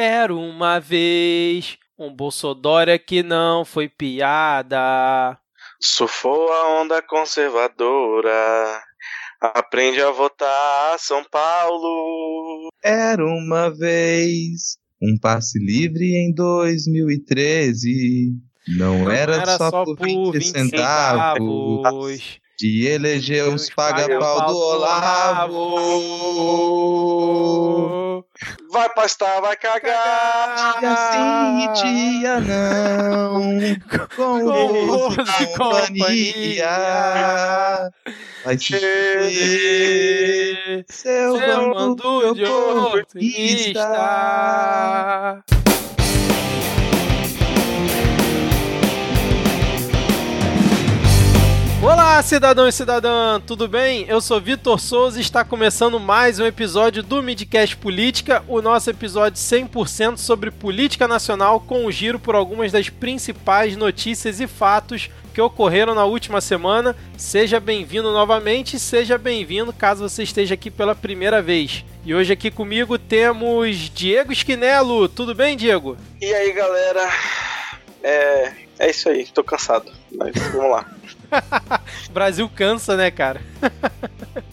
Era uma vez um Bolsodória que não foi piada. Surfou a onda conservadora. Aprende a votar São Paulo. Era uma vez um passe livre em 2013. Não, Não era, só, só por por 20 20 centavos. centavos. De eleger os paga-pau do Olavo. Vai pastar, vai cagar. Dia sim dia não. Com o Com e companhia. Vai se fuder. Seu, Seu mando de oportunista. Olá, cidadão e cidadã, tudo bem? Eu sou Vitor Souza e está começando mais um episódio do Midcast Política, o nosso episódio 100% sobre política nacional com um giro por algumas das principais notícias e fatos que ocorreram na última semana. Seja bem-vindo novamente, seja bem-vindo caso você esteja aqui pela primeira vez. E hoje aqui comigo temos Diego Esquinelo. Tudo bem, Diego? E aí, galera? É, é isso aí, tô cansado. Mas vamos lá. O Brasil cansa, né, cara?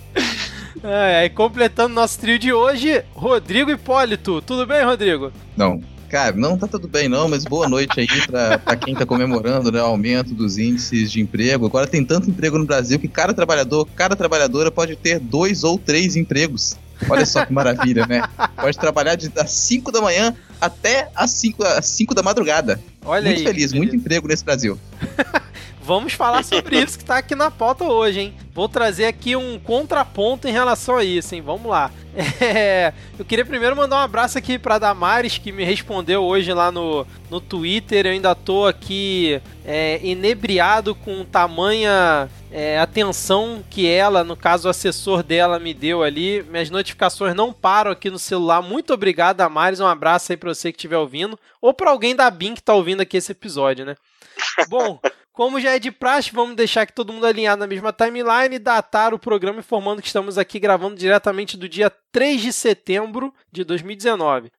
É, aí completando nosso trio de hoje, Rodrigo Hipólito. Tudo bem, Rodrigo? Não. Cara, não tá tudo bem não, mas boa noite aí pra, pra quem tá comemorando né, o aumento dos índices de emprego. Agora tem tanto emprego no Brasil que cada trabalhador, cada trabalhadora pode ter dois ou três empregos. Olha só que maravilha, né? Pode trabalhar de, das 5 da manhã até as 5 às cinco da madrugada. Olha muito aí. feliz, muito emprego nesse Brasil. Vamos falar sobre isso que tá aqui na pauta hoje, hein? Vou trazer aqui um contraponto em relação a isso, hein? Vamos lá. É, eu queria primeiro mandar um abraço aqui pra Damares, que me respondeu hoje lá no, no Twitter. Eu ainda tô aqui é, inebriado com tamanha é, atenção que ela, no caso o assessor dela, me deu ali. Minhas notificações não param aqui no celular. Muito obrigado, Damares. Um abraço aí pra você que estiver ouvindo. Ou pra alguém da BIM que tá ouvindo aqui esse episódio, né? Bom, como já é de praxe, vamos deixar aqui todo mundo alinhado na mesma timeline e datar o programa informando que estamos aqui gravando diretamente do dia 3 de setembro de 2019.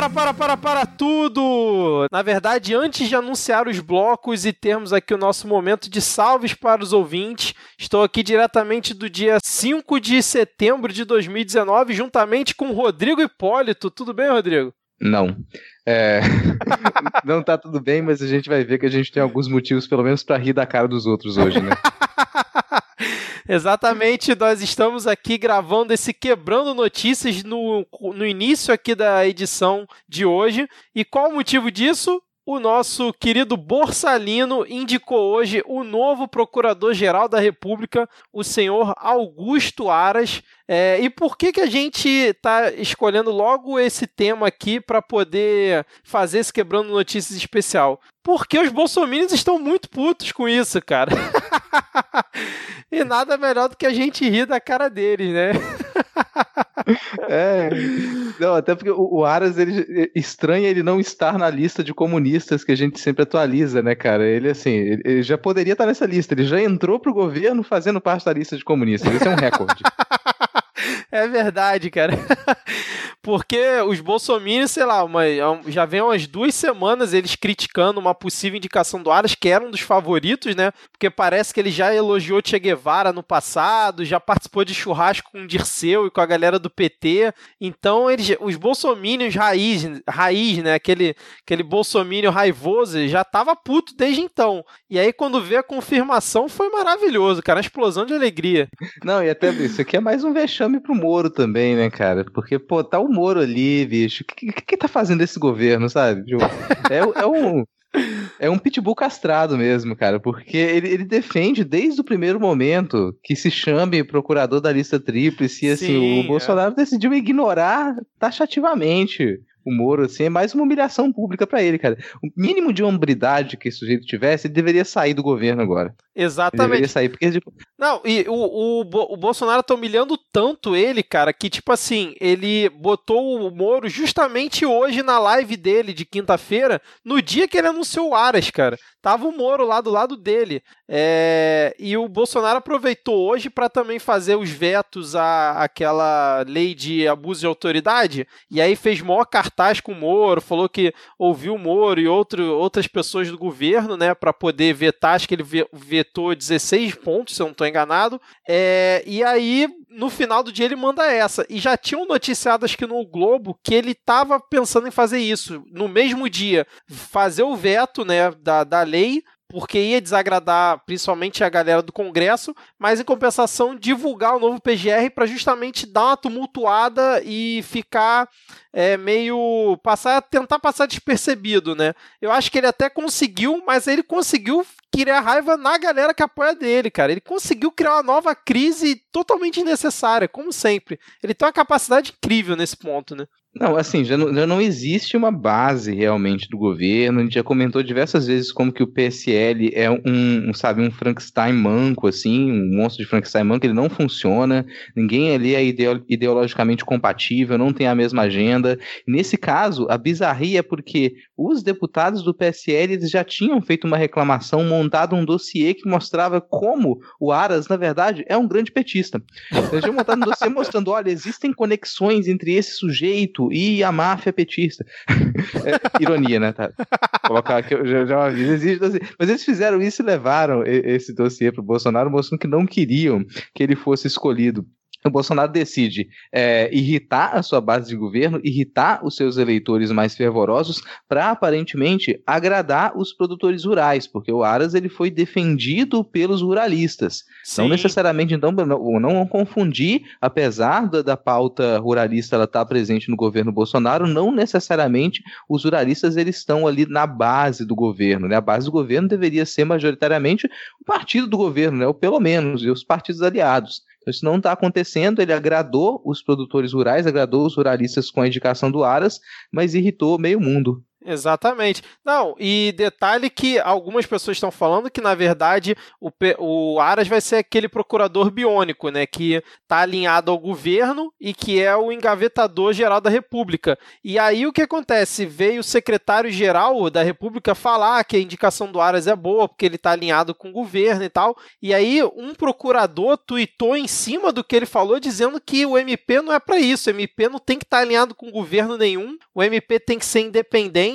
Para, para, para, para, para tudo! Na verdade, antes de anunciar os blocos e termos aqui o nosso momento de salves para os ouvintes, estou aqui diretamente do dia 5 de setembro de 2019, juntamente com o Rodrigo Hipólito. Tudo bem, Rodrigo? Não. É, não tá tudo bem, mas a gente vai ver que a gente tem alguns motivos, pelo menos, pra rir da cara dos outros hoje, né? Exatamente, nós estamos aqui gravando esse Quebrando Notícias no, no início aqui da edição de hoje. E qual o motivo disso? O nosso querido Borsalino indicou hoje o novo Procurador-Geral da República, o senhor Augusto Aras. É, e por que, que a gente está escolhendo logo esse tema aqui para poder fazer esse Quebrando Notícias especial? Porque os bolsominions estão muito putos com isso, cara. e nada melhor do que a gente rir da cara deles, né? É. Não, até porque o, Aras, ele estranha ele não estar na lista de comunistas que a gente sempre atualiza, né, cara? Ele, assim, ele, ele já poderia estar nessa lista. Ele já entrou pro governo fazendo parte da lista de comunistas. Esse é um recorde. É verdade, cara. Porque os bolsominions, sei lá, uma, já vem umas duas semanas eles criticando uma possível indicação do Aras, que era um dos favoritos, né? Porque parece que ele já elogiou Che Guevara no passado, já participou de churrasco com o Dirceu e com a galera do PT. Então, eles, os bolsominions raiz, raiz né? Aquele, aquele bolsominion raivoso já tava puto desde então. E aí, quando vê a confirmação, foi maravilhoso, cara. Uma explosão de alegria. Não, e até isso aqui é mais um vexame pro Moro também, né, cara? Porque, pô, tá o Moro ali, bicho. O que, que, que tá fazendo esse governo, sabe? Tipo, É, é um. É um pitbull castrado mesmo, cara, porque ele, ele defende desde o primeiro momento que se chame procurador da lista tríplice e assim, Sim, o Bolsonaro decidiu ignorar taxativamente o Moro, assim, é mais uma humilhação pública para ele, cara. O mínimo de hombridade que esse sujeito tivesse, ele deveria sair do governo agora. Exatamente. Ele deveria sair, porque... Tipo... Não, e o, o, o Bolsonaro tá humilhando tanto ele, cara, que, tipo assim, ele botou o Moro justamente hoje na live dele de quinta-feira, no dia que ele anunciou o Aras, cara. Tava o Moro lá do lado dele. É... E o Bolsonaro aproveitou hoje para também fazer os vetos à, àquela lei de abuso de autoridade. E aí fez maior cartaz com o Moro, falou que ouviu o Moro e outro, outras pessoas do governo, né, para poder vetar. Acho que ele vetou 16 pontos, se eu não estou enganado. É... E aí, no final do dia, ele manda essa. E já tinham noticiado, acho que no Globo, que ele estava pensando em fazer isso. No mesmo dia, fazer o veto né, da, da lei porque ia desagradar principalmente a galera do Congresso, mas em compensação divulgar o novo PGR para justamente dar uma tumultuada e ficar é, meio passar tentar passar despercebido, né? Eu acho que ele até conseguiu, mas ele conseguiu criar raiva na galera que apoia dele, cara. Ele conseguiu criar uma nova crise totalmente desnecessária, como sempre. Ele tem uma capacidade incrível nesse ponto, né? Não, assim, já não, já não, existe uma base realmente do governo. A gente já comentou diversas vezes como que o PSL é um, um sabe, um Frankenstein manco, assim, um monstro de Frankenstein manco, ele não funciona. Ninguém ali é ideologicamente compatível, não tem a mesma agenda. nesse caso, a bizarria é porque os deputados do PSL eles já tinham feito uma reclamação, montado um dossiê que mostrava como o Aras, na verdade, é um grande petista. Eles já montado um dossiê mostrando, olha, existem conexões entre esse sujeito e a máfia petista. é, ironia, né? Tá? Colocar aqui, eu já, já aviso, existe dossiê. Mas eles fizeram isso e levaram esse dossiê o Bolsonaro, mostrando que não queriam que ele fosse escolhido o Bolsonaro decide é, irritar a sua base de governo, irritar os seus eleitores mais fervorosos, para aparentemente agradar os produtores rurais, porque o Aras ele foi defendido pelos ruralistas. Sim. Não necessariamente, então, não, não confundir, apesar da, da pauta ruralista ela estar tá presente no governo Bolsonaro, não necessariamente os ruralistas eles estão ali na base do governo. Né? A base do governo deveria ser majoritariamente o partido do governo, né? ou pelo menos, e os partidos aliados. Então, isso não está acontecendo. Ele agradou os produtores rurais, agradou os ruralistas com a indicação do Aras, mas irritou meio mundo. Exatamente. Não, e detalhe que algumas pessoas estão falando que, na verdade, o, o Aras vai ser aquele procurador biônico, né? Que está alinhado ao governo e que é o engavetador geral da República. E aí o que acontece? Veio o secretário-geral da República falar que a indicação do Aras é boa, porque ele está alinhado com o governo e tal. E aí um procurador tuitou em cima do que ele falou, dizendo que o MP não é para isso. O MP não tem que estar tá alinhado com governo nenhum. O MP tem que ser independente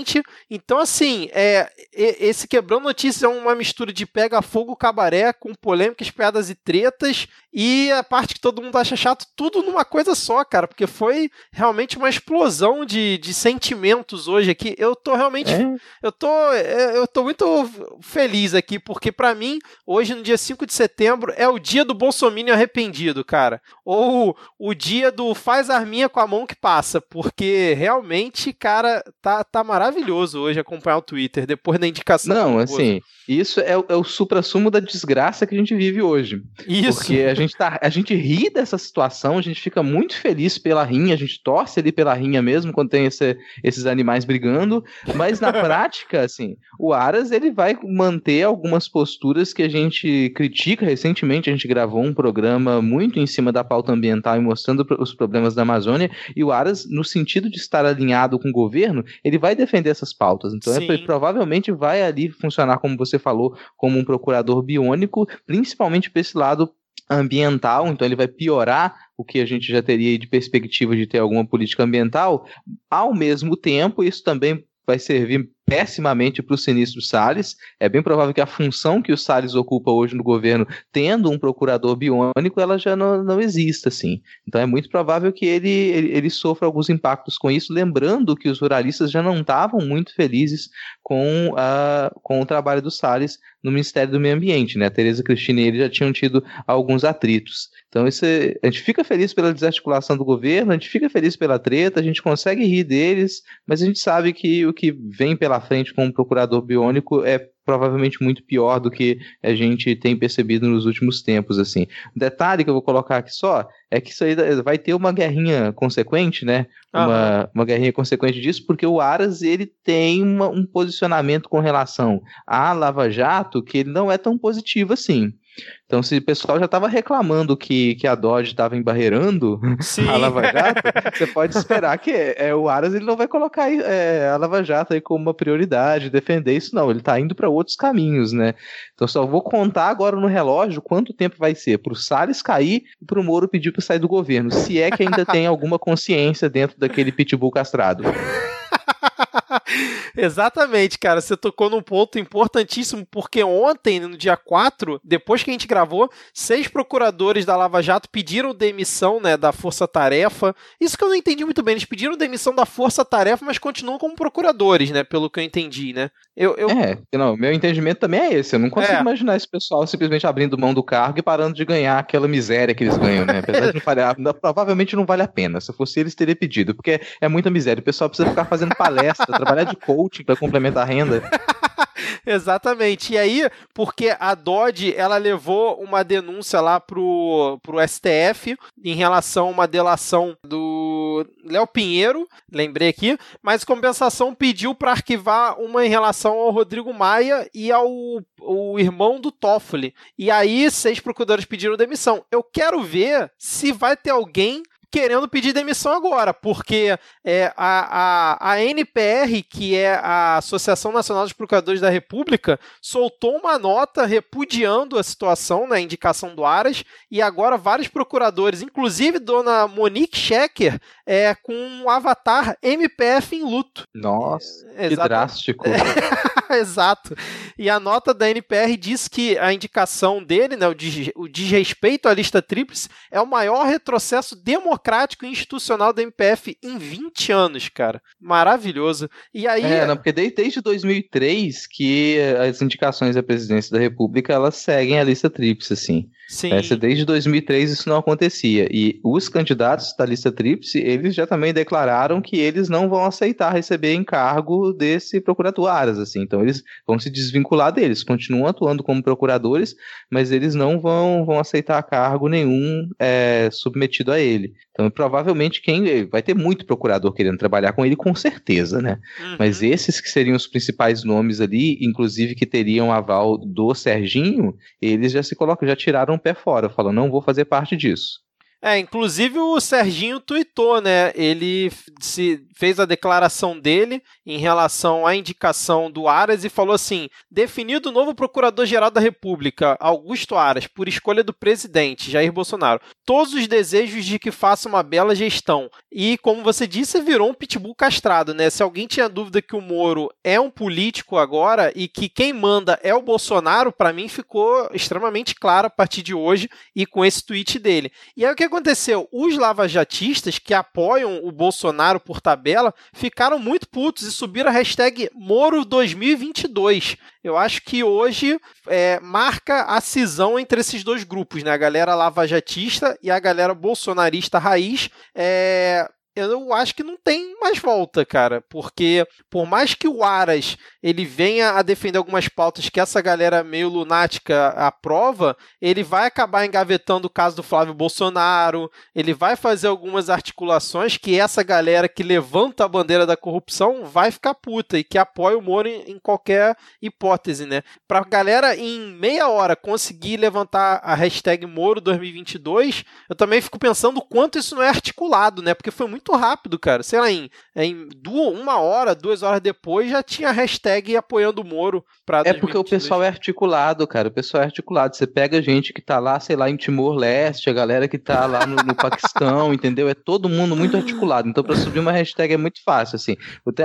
então, assim, é, esse Quebrando Notícias é uma mistura de pega fogo cabaré com polêmicas, piadas e tretas e a parte que todo mundo acha chato, tudo numa coisa só, cara, porque foi realmente uma explosão de, de sentimentos hoje aqui. Eu tô realmente. É. Eu, tô, é, eu tô muito feliz aqui, porque para mim, hoje, no dia 5 de setembro, é o dia do Bolsonaro arrependido, cara. Ou o dia do faz arminha com a mão que passa, porque realmente, cara, tá, tá maravilhoso hoje acompanhar o Twitter, depois da indicação. Não, assim, isso é, é o supra-sumo da desgraça que a gente vive hoje. Isso. Porque a gente gente tá, a gente ri dessa situação, a gente fica muito feliz pela rinha, a gente torce ali pela rinha mesmo quando tem esse, esses animais brigando, mas na prática, assim, o Aras ele vai manter algumas posturas que a gente critica recentemente, a gente gravou um programa muito em cima da pauta ambiental e mostrando os problemas da Amazônia, e o Aras, no sentido de estar alinhado com o governo, ele vai defender essas pautas, então é, provavelmente vai ali funcionar, como você falou, como um procurador biônico, principalmente para esse lado ambiental, então ele vai piorar o que a gente já teria de perspectiva de ter alguma política ambiental. Ao mesmo tempo, isso também vai servir pessimamente para o sinistro Salles. É bem provável que a função que o Salles ocupa hoje no governo, tendo um procurador biônico, ela já não, não exista, assim. Então é muito provável que ele, ele, ele sofra alguns impactos com isso, lembrando que os ruralistas já não estavam muito felizes com, a, com o trabalho do Salles no Ministério do Meio Ambiente, né? A Tereza Cristina e ele já tinham tido alguns atritos. Então isso é, a gente fica feliz pela desarticulação do governo, a gente fica feliz pela treta, a gente consegue rir deles, mas a gente sabe que o que vem pela frente com o procurador biônico é provavelmente muito pior do que a gente tem percebido nos últimos tempos, assim. Detalhe que eu vou colocar aqui só é que isso aí vai ter uma guerrinha consequente, né? Uma, uma guerrinha consequente disso, porque o Aras ele tem uma, um posicionamento com relação à Lava Jato que ele não é tão positivo assim. Então, se o pessoal já estava reclamando que, que a Dodge estava embarreirando Sim. a Lava Jato, você pode esperar que é, o Aras ele não vai colocar é, a Lava Jato aí como uma prioridade, defender isso não, ele está indo para outros caminhos, né? Então, só vou contar agora no relógio quanto tempo vai ser para o Salles cair e para o Moro pedir para sair do governo, se é que ainda tem alguma consciência dentro daquele pitbull castrado. Exatamente, cara. Você tocou num ponto importantíssimo, porque ontem, no dia 4, depois que a gente gravou, seis procuradores da Lava Jato pediram demissão né, da Força Tarefa. Isso que eu não entendi muito bem. Eles pediram demissão da Força Tarefa, mas continuam como procuradores, né? Pelo que eu entendi, né? Eu, eu... É, não, meu entendimento também é esse. Eu não consigo é. imaginar esse pessoal simplesmente abrindo mão do cargo e parando de ganhar aquela miséria que eles ganham, né? Apesar de não falhar, provavelmente não vale a pena. Se fosse eles, teria pedido, porque é muita miséria. O pessoal precisa ficar fazendo palestra, trabalhar de coaching para complementar a renda. Exatamente. E aí, porque a Dodge ela levou uma denúncia lá pro, pro STF em relação a uma delação do Léo Pinheiro, lembrei aqui, mas compensação pediu para arquivar uma em relação ao Rodrigo Maia e ao o irmão do Toffoli. E aí, seis procuradores pediram demissão. Eu quero ver se vai ter alguém querendo pedir demissão agora, porque é, a, a, a NPR, que é a Associação Nacional dos Procuradores da República, soltou uma nota repudiando a situação, na né, indicação do Aras, e agora vários procuradores, inclusive dona Monique Schecker, é, com um avatar MPF em luto. Nossa, é, que drástico. Exato. E a nota da NPR diz que a indicação dele, né, o, o desrespeito à lista tríplice, é o maior retrocesso democrático e institucional da MPF em 20 anos, cara. Maravilhoso. E aí. É, não, porque desde, desde 2003 que as indicações à presidência da República elas seguem a lista tríplice, assim. Sim. Essa, desde 2003 isso não acontecia. E os candidatos da lista tríplice, eles já também declararam que eles não vão aceitar receber encargo desse procurador Aras, assim. Então eles vão se desvincular deles, continuam atuando como procuradores, mas eles não vão, vão aceitar cargo nenhum é, submetido a ele. Então provavelmente quem vai ter muito procurador querendo trabalhar com ele, com certeza, né? Uhum. Mas esses que seriam os principais nomes ali, inclusive que teriam aval do Serginho, eles já se colocam, já tiraram um pé fora, falou, não vou fazer parte disso. É, inclusive o Serginho tweetou, né? Ele se fez a declaração dele em relação à indicação do Aras e falou assim: definido o novo Procurador-Geral da República, Augusto Aras, por escolha do presidente Jair Bolsonaro. Todos os desejos de que faça uma bela gestão. E, como você disse, virou um pitbull castrado, né? Se alguém tinha dúvida que o Moro é um político agora e que quem manda é o Bolsonaro, para mim ficou extremamente claro a partir de hoje e com esse tweet dele. E aí o que aconteceu? Os lavajatistas que apoiam o Bolsonaro por tabela ficaram muito putos e subiram a hashtag Moro2022. Eu acho que hoje é, marca a cisão entre esses dois grupos, né? A galera lavajatista e a galera bolsonarista raiz. É, eu acho que não tem mais volta, cara, porque por mais que o Aras ele venha a defender algumas pautas que essa galera meio lunática aprova, ele vai acabar engavetando o caso do Flávio Bolsonaro, ele vai fazer algumas articulações que essa galera que levanta a bandeira da corrupção vai ficar puta e que apoia o Moro em, qualquer hipótese, né? Pra galera em meia hora conseguir levantar a hashtag Moro 2022, eu também fico pensando quanto isso não é articulado, né? Porque foi muito muito rápido, cara. Sei lá, em, em duas, uma hora, duas horas depois, já tinha hashtag apoiando o Moro pra É porque o pessoal é articulado, cara. O pessoal é articulado. Você pega gente que tá lá, sei lá, em Timor-Leste, a galera que tá lá no, no Paquistão, entendeu? É todo mundo muito articulado. Então, para subir uma hashtag é muito fácil, assim.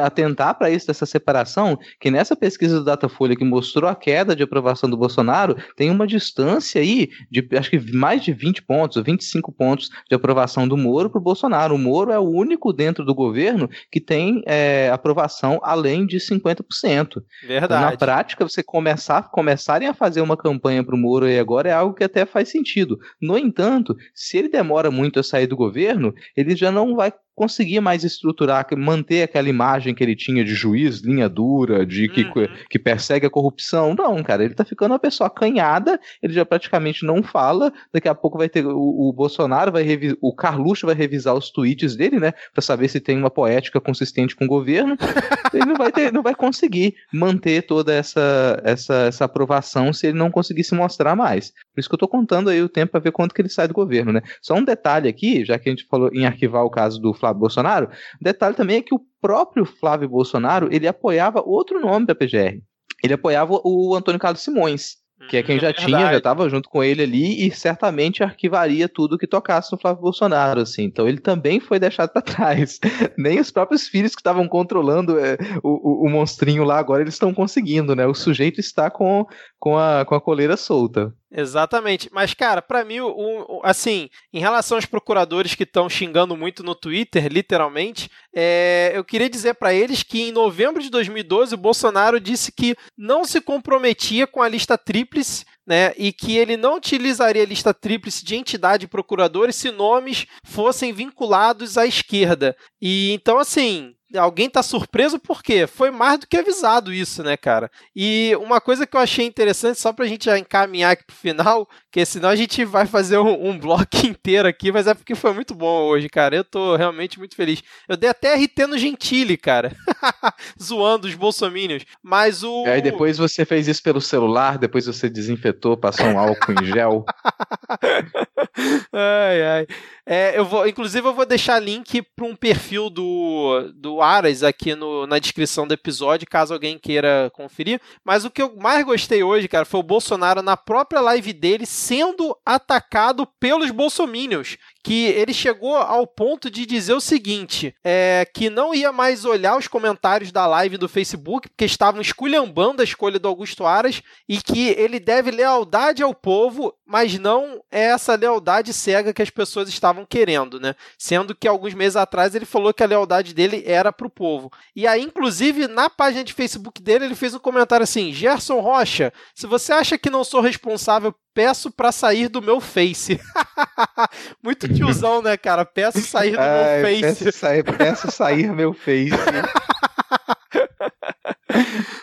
Atentar para isso, dessa separação, que nessa pesquisa do Datafolha que mostrou a queda de aprovação do Bolsonaro, tem uma distância aí de, acho que mais de 20 pontos, ou 25 pontos de aprovação do Moro pro Bolsonaro. O Moro é o único dentro do governo que tem é, aprovação além de 50%. Verdade. Na prática, você começar, começarem a fazer uma campanha para o Moro aí agora é algo que até faz sentido. No entanto, se ele demora muito a sair do governo, ele já não vai conseguia mais estruturar, manter aquela imagem que ele tinha de juiz, linha dura, de que, uhum. que persegue a corrupção. Não, cara, ele tá ficando uma pessoa acanhada, ele já praticamente não fala. Daqui a pouco vai ter o, o Bolsonaro, vai o Carluxo vai revisar os tweets dele, né, para saber se tem uma poética consistente com o governo. ele não vai ter, não vai conseguir manter toda essa, essa, essa aprovação se ele não conseguir se mostrar mais. Por isso que eu tô contando aí o tempo para ver quanto que ele sai do governo, né? Só um detalhe aqui, já que a gente falou em arquivar o caso do Flávio Bolsonaro, o detalhe também é que o próprio Flávio Bolsonaro, ele apoiava outro nome da PGR. Ele apoiava o Antônio Carlos Simões, que é quem hum, já é tinha, já estava junto com ele ali e certamente arquivaria tudo que tocasse no Flávio Bolsonaro, assim. Então ele também foi deixado para trás. Nem os próprios filhos que estavam controlando é, o, o, o, monstrinho lá agora eles estão conseguindo, né? O sujeito está com, com, a, com a coleira solta. Exatamente. Mas, cara, para mim, o, o, assim, em relação aos procuradores que estão xingando muito no Twitter, literalmente, é, eu queria dizer para eles que em novembro de 2012 o Bolsonaro disse que não se comprometia com a lista tríplice né, e que ele não utilizaria a lista tríplice de entidade procuradores se nomes fossem vinculados à esquerda. E então, assim, alguém tá surpreso porque foi mais do que avisado isso, né, cara? E uma coisa que eu achei interessante, só pra gente já encaminhar aqui pro final, que senão a gente vai fazer um, um bloco inteiro aqui, mas é porque foi muito bom hoje, cara. Eu tô realmente muito feliz. Eu dei até RT no Gentile, cara. Zoando os bolsomínios. Mas o. Aí depois você fez isso pelo celular, depois você desinfetou, passou um álcool em gel. ai, ai. É, eu vou, inclusive, eu vou deixar link para um perfil do, do Aras aqui no, na descrição do episódio, caso alguém queira conferir. Mas o que eu mais gostei hoje, cara, foi o Bolsonaro na própria live dele sendo atacado pelos bolsomínios que ele chegou ao ponto de dizer o seguinte: é, que não ia mais olhar os comentários da live do Facebook, porque estavam esculhambando a escolha do Augusto Aras, e que ele deve lealdade ao povo, mas não é essa lealdade cega que as pessoas estavam querendo, né? Sendo que alguns meses atrás ele falou que a lealdade dele era para o povo. E aí, inclusive, na página de Facebook dele, ele fez um comentário assim: Gerson Rocha, se você acha que não sou responsável peço para sair do meu Face. Muito tiozão, né, cara? Peço sair do Ai, meu Face. Peço sair, peço sair meu Face.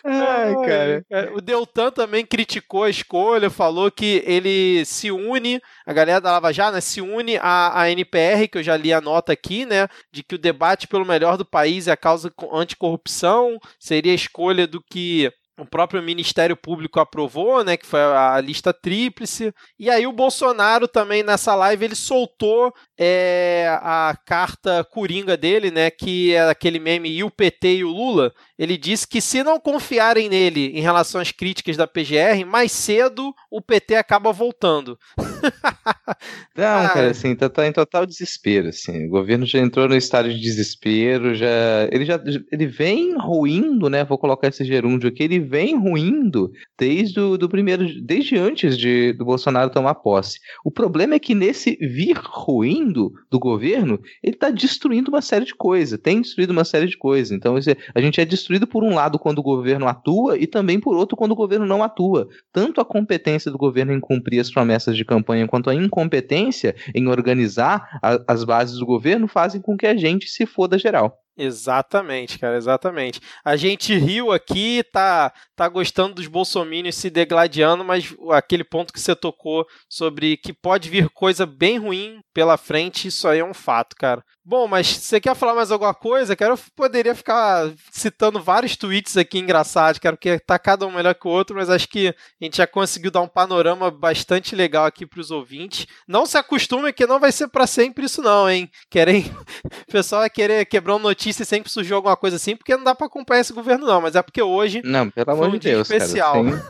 Ai, cara. O Deltan também criticou a escolha, falou que ele se une, a galera da Lava Jato, né, se une à, à NPR, que eu já li a nota aqui, né, de que o debate pelo melhor do país é a causa anticorrupção, seria a escolha do que o próprio Ministério Público aprovou, né, que foi a lista tríplice. E aí o Bolsonaro também nessa live ele soltou é, a carta coringa dele, né, que é aquele meme e o PT e o Lula. Ele disse que se não confiarem nele em relação às críticas da PGR, mais cedo o PT acaba voltando. não, ah, cara, assim, tá, tá, em total desespero, assim. O governo já entrou no estado de desespero, já ele já ele vem ruindo, né? Vou colocar esse gerúndio aqui, ele vem ruindo desde o do primeiro, desde antes de, do Bolsonaro tomar posse. O problema é que nesse vir ruindo do governo, ele está destruindo uma série de coisas, tem destruído uma série de coisas. Então, a gente é destruído por um lado quando o governo atua e também por outro quando o governo não atua. Tanto a competência do governo em cumprir as promessas de campanha quanto a incompetência em organizar a, as bases do governo fazem com que a gente se foda geral. Exatamente, cara, exatamente. A gente riu aqui, tá, tá gostando dos bolsominions se degladiando, mas aquele ponto que você tocou sobre que pode vir coisa bem ruim pela frente, isso aí é um fato, cara. Bom, mas você quer falar mais alguma coisa? Quero poderia ficar citando vários tweets aqui engraçados, quero que tá cada um melhor que o outro, mas acho que a gente já conseguiu dar um panorama bastante legal aqui para os ouvintes. Não se acostume que não vai ser para sempre isso não, hein? Querem o pessoal vai querer quebrar uma notícia e sempre surgiu alguma coisa assim, porque não dá para acompanhar esse governo não, mas é porque hoje Não, pelo amor um de Deus, especial. Cara,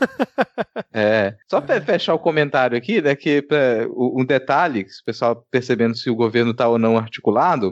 é, só para fechar o comentário aqui, né, que pra, um detalhe, o pessoal percebendo se o governo tá ou não articulado,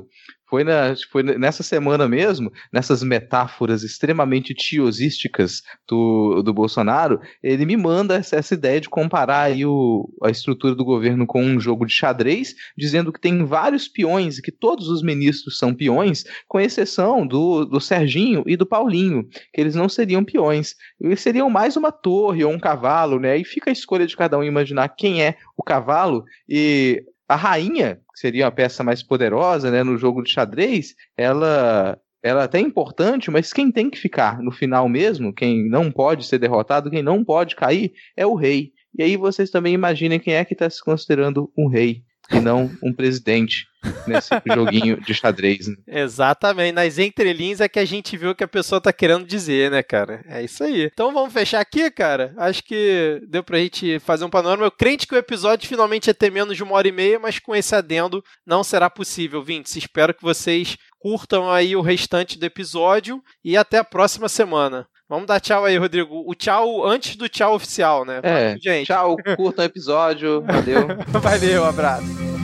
foi, na, foi nessa semana mesmo, nessas metáforas extremamente tiosísticas do, do Bolsonaro, ele me manda essa, essa ideia de comparar aí o, a estrutura do governo com um jogo de xadrez, dizendo que tem vários peões e que todos os ministros são peões, com exceção do, do Serginho e do Paulinho, que eles não seriam peões. Eles seriam mais uma torre ou um cavalo, né? E fica a escolha de cada um imaginar quem é o cavalo e a rainha, que seria a peça mais poderosa, né, no jogo de xadrez, ela ela é até é importante, mas quem tem que ficar no final mesmo, quem não pode ser derrotado, quem não pode cair, é o rei. E aí vocês também imaginem quem é que está se considerando um rei e não um presidente nesse joguinho de xadrez. Né? Exatamente. Nas entrelinhas é que a gente viu o que a pessoa tá querendo dizer, né, cara? É isso aí. Então vamos fechar aqui, cara. Acho que deu pra gente fazer um panorama. Eu crente que o episódio finalmente ia ter menos de uma hora e meia, mas com esse adendo não será possível, Vintes. Espero que vocês curtam aí o restante do episódio e até a próxima semana. Vamos dar tchau aí, Rodrigo. O tchau antes do tchau oficial, né? É, gente. Tchau, curta o episódio. Valeu. Valeu, um abraço.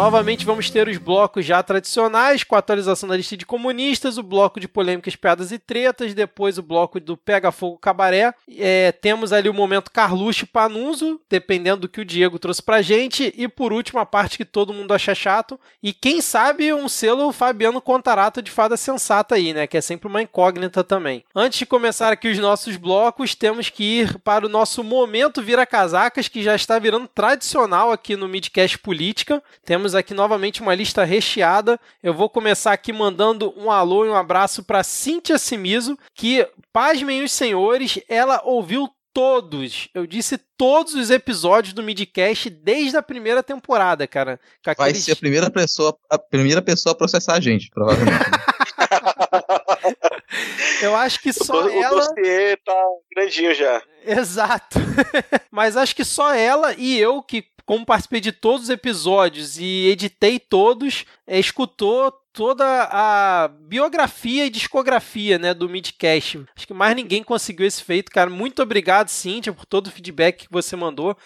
Novamente vamos ter os blocos já tradicionais, com a atualização da lista de comunistas, o bloco de polêmicas, piadas e tretas, depois o bloco do Pega Fogo Cabaré. É, temos ali o momento Carluxo Panuso, dependendo do que o Diego trouxe pra gente. E por último, a parte que todo mundo acha chato. E quem sabe um selo Fabiano Contarato de fada sensata aí, né? Que é sempre uma incógnita também. Antes de começar aqui os nossos blocos, temos que ir para o nosso momento Vira Casacas, que já está virando tradicional aqui no Midcast Política. Temos temos aqui novamente uma lista recheada. Eu vou começar aqui mandando um alô e um abraço para Cíntia Simizo, que, pasmem os senhores, ela ouviu todos, eu disse todos os episódios do Midcast desde a primeira temporada, cara. Vai ser a primeira pessoa, a primeira pessoa a processar a gente, provavelmente. eu acho que só o ela. O dossiê tá grandinho já. Exato. Mas acho que só ela e eu que como participei de todos os episódios e editei todos, é, escutou toda a biografia e discografia né, do Midcast. Acho que mais ninguém conseguiu esse feito, cara. Muito obrigado, Cíntia, por todo o feedback que você mandou.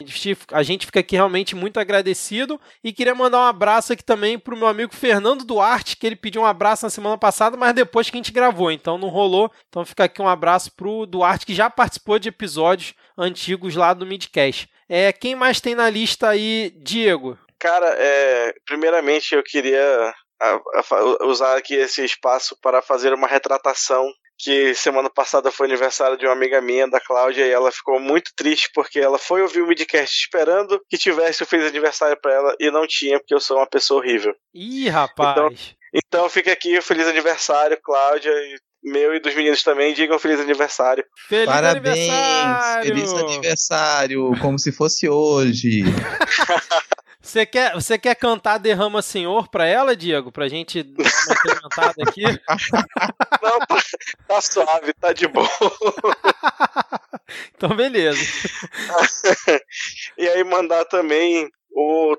A gente fica aqui realmente muito agradecido. E queria mandar um abraço aqui também pro meu amigo Fernando Duarte, que ele pediu um abraço na semana passada, mas depois que a gente gravou, então não rolou. Então fica aqui um abraço pro Duarte, que já participou de episódios antigos lá do Midcast. É, quem mais tem na lista aí, Diego? Cara, é, primeiramente eu queria a, a, usar aqui esse espaço para fazer uma retratação que semana passada foi aniversário de uma amiga minha, da Cláudia, e ela ficou muito triste porque ela foi ouvir o midcast esperando que tivesse o feliz aniversário para ela e não tinha, porque eu sou uma pessoa horrível. Ih, rapaz! Então, então fica aqui o feliz aniversário, Cláudia, e meu e dos meninos também, digam feliz aniversário. Feliz Parabéns! Aniversário! Feliz aniversário, como se fosse hoje. Você quer, você quer cantar Derrama Senhor pra ela, Diego? Pra gente dar uma incrementada aqui? Não, tá, tá, suave, tá de boa. então, beleza. e aí, mandar também o,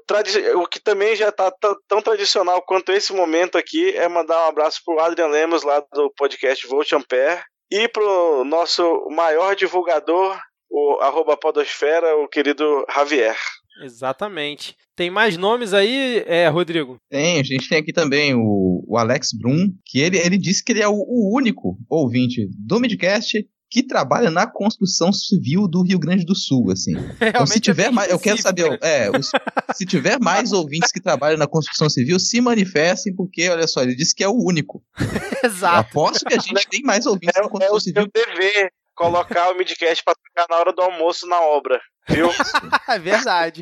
o que também já tá tão tradicional quanto esse momento aqui é mandar um abraço pro Adrian Lemos, lá do podcast Volt Ampere, e pro nosso maior divulgador, o arroba podosfera, o querido Javier. Exatamente. Tem mais nomes aí, é, Rodrigo? Tem, a gente tem aqui também o, o Alex Brum, que ele, ele disse que ele é o, o único ouvinte do Midcast que trabalha na construção civil do Rio Grande do Sul, assim. Então, se é tiver é mais, eu quero saber, é, os, se tiver mais ouvintes que trabalham na construção civil, se manifestem, porque, olha só, ele disse que é o único. Exato. Eu aposto que a gente tem mais ouvintes é, na construção é o civil. Seu dever colocar o midcast para tocar na hora do almoço na obra, viu? é verdade.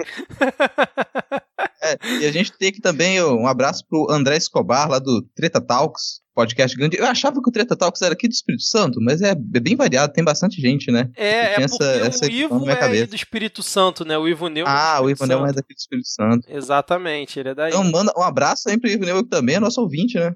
É, e a gente tem aqui também um abraço pro André Escobar, lá do Treta Talks, podcast grande. Eu achava que o Treta Talks era aqui do Espírito Santo, mas é bem variado, tem bastante gente, né? É, é porque essa, o Ivo é do Espírito Santo, né? O Ivo Neu Ah, o Ivo Neu é daqui do Espírito Santo. Exatamente, ele é daí. Então manda um abraço aí pro Ivo Neu, que também é nosso ouvinte, né?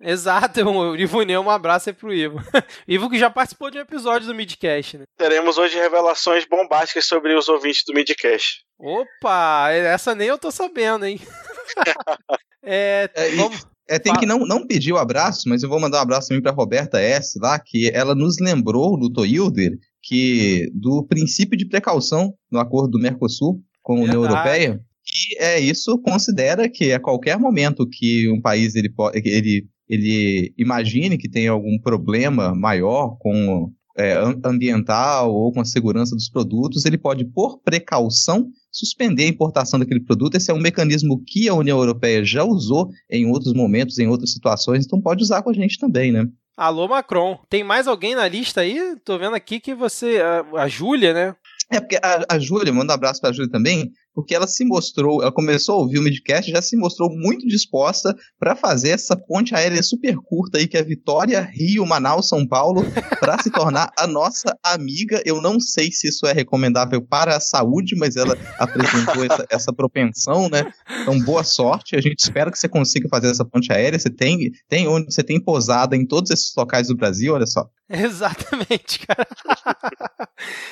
Exato, o Ivo Neu, um abraço aí pro Ivo. Ivo que já participou de um episódio do Midcast, né? Teremos hoje revelações bombásticas sobre os ouvintes do Midcast. Opa, essa nem eu tô sabendo, hein? é, é, vamos... É, tem que não, não pedir o abraço, mas eu vou mandar um abraço também pra Roberta S. lá, que ela nos lembrou no Toilder que do princípio de precaução no acordo do Mercosul com a União Europeia. E é isso considera que a qualquer momento que um país ele, ele, ele imagine que tem algum problema maior com é, ambiental ou com a segurança dos produtos, ele pode, por precaução, suspender a importação daquele produto. Esse é um mecanismo que a União Europeia já usou em outros momentos, em outras situações, então pode usar com a gente também, né? Alô, Macron. Tem mais alguém na lista aí? Tô vendo aqui que você. A, a Júlia, né? É, porque a, a Júlia, manda um abraço pra Júlia também, porque ela se mostrou, ela começou a ouvir o Midcast, já se mostrou muito disposta para fazer essa ponte aérea super curta aí, que é Vitória, Rio, Manaus, São Paulo, para se tornar a nossa amiga. Eu não sei se isso é recomendável para a saúde, mas ela apresentou essa, essa propensão, né? Então, boa sorte. A gente espera que você consiga fazer essa ponte aérea. Você tem, tem onde você tem posada em todos esses locais do Brasil, olha só. Exatamente, cara.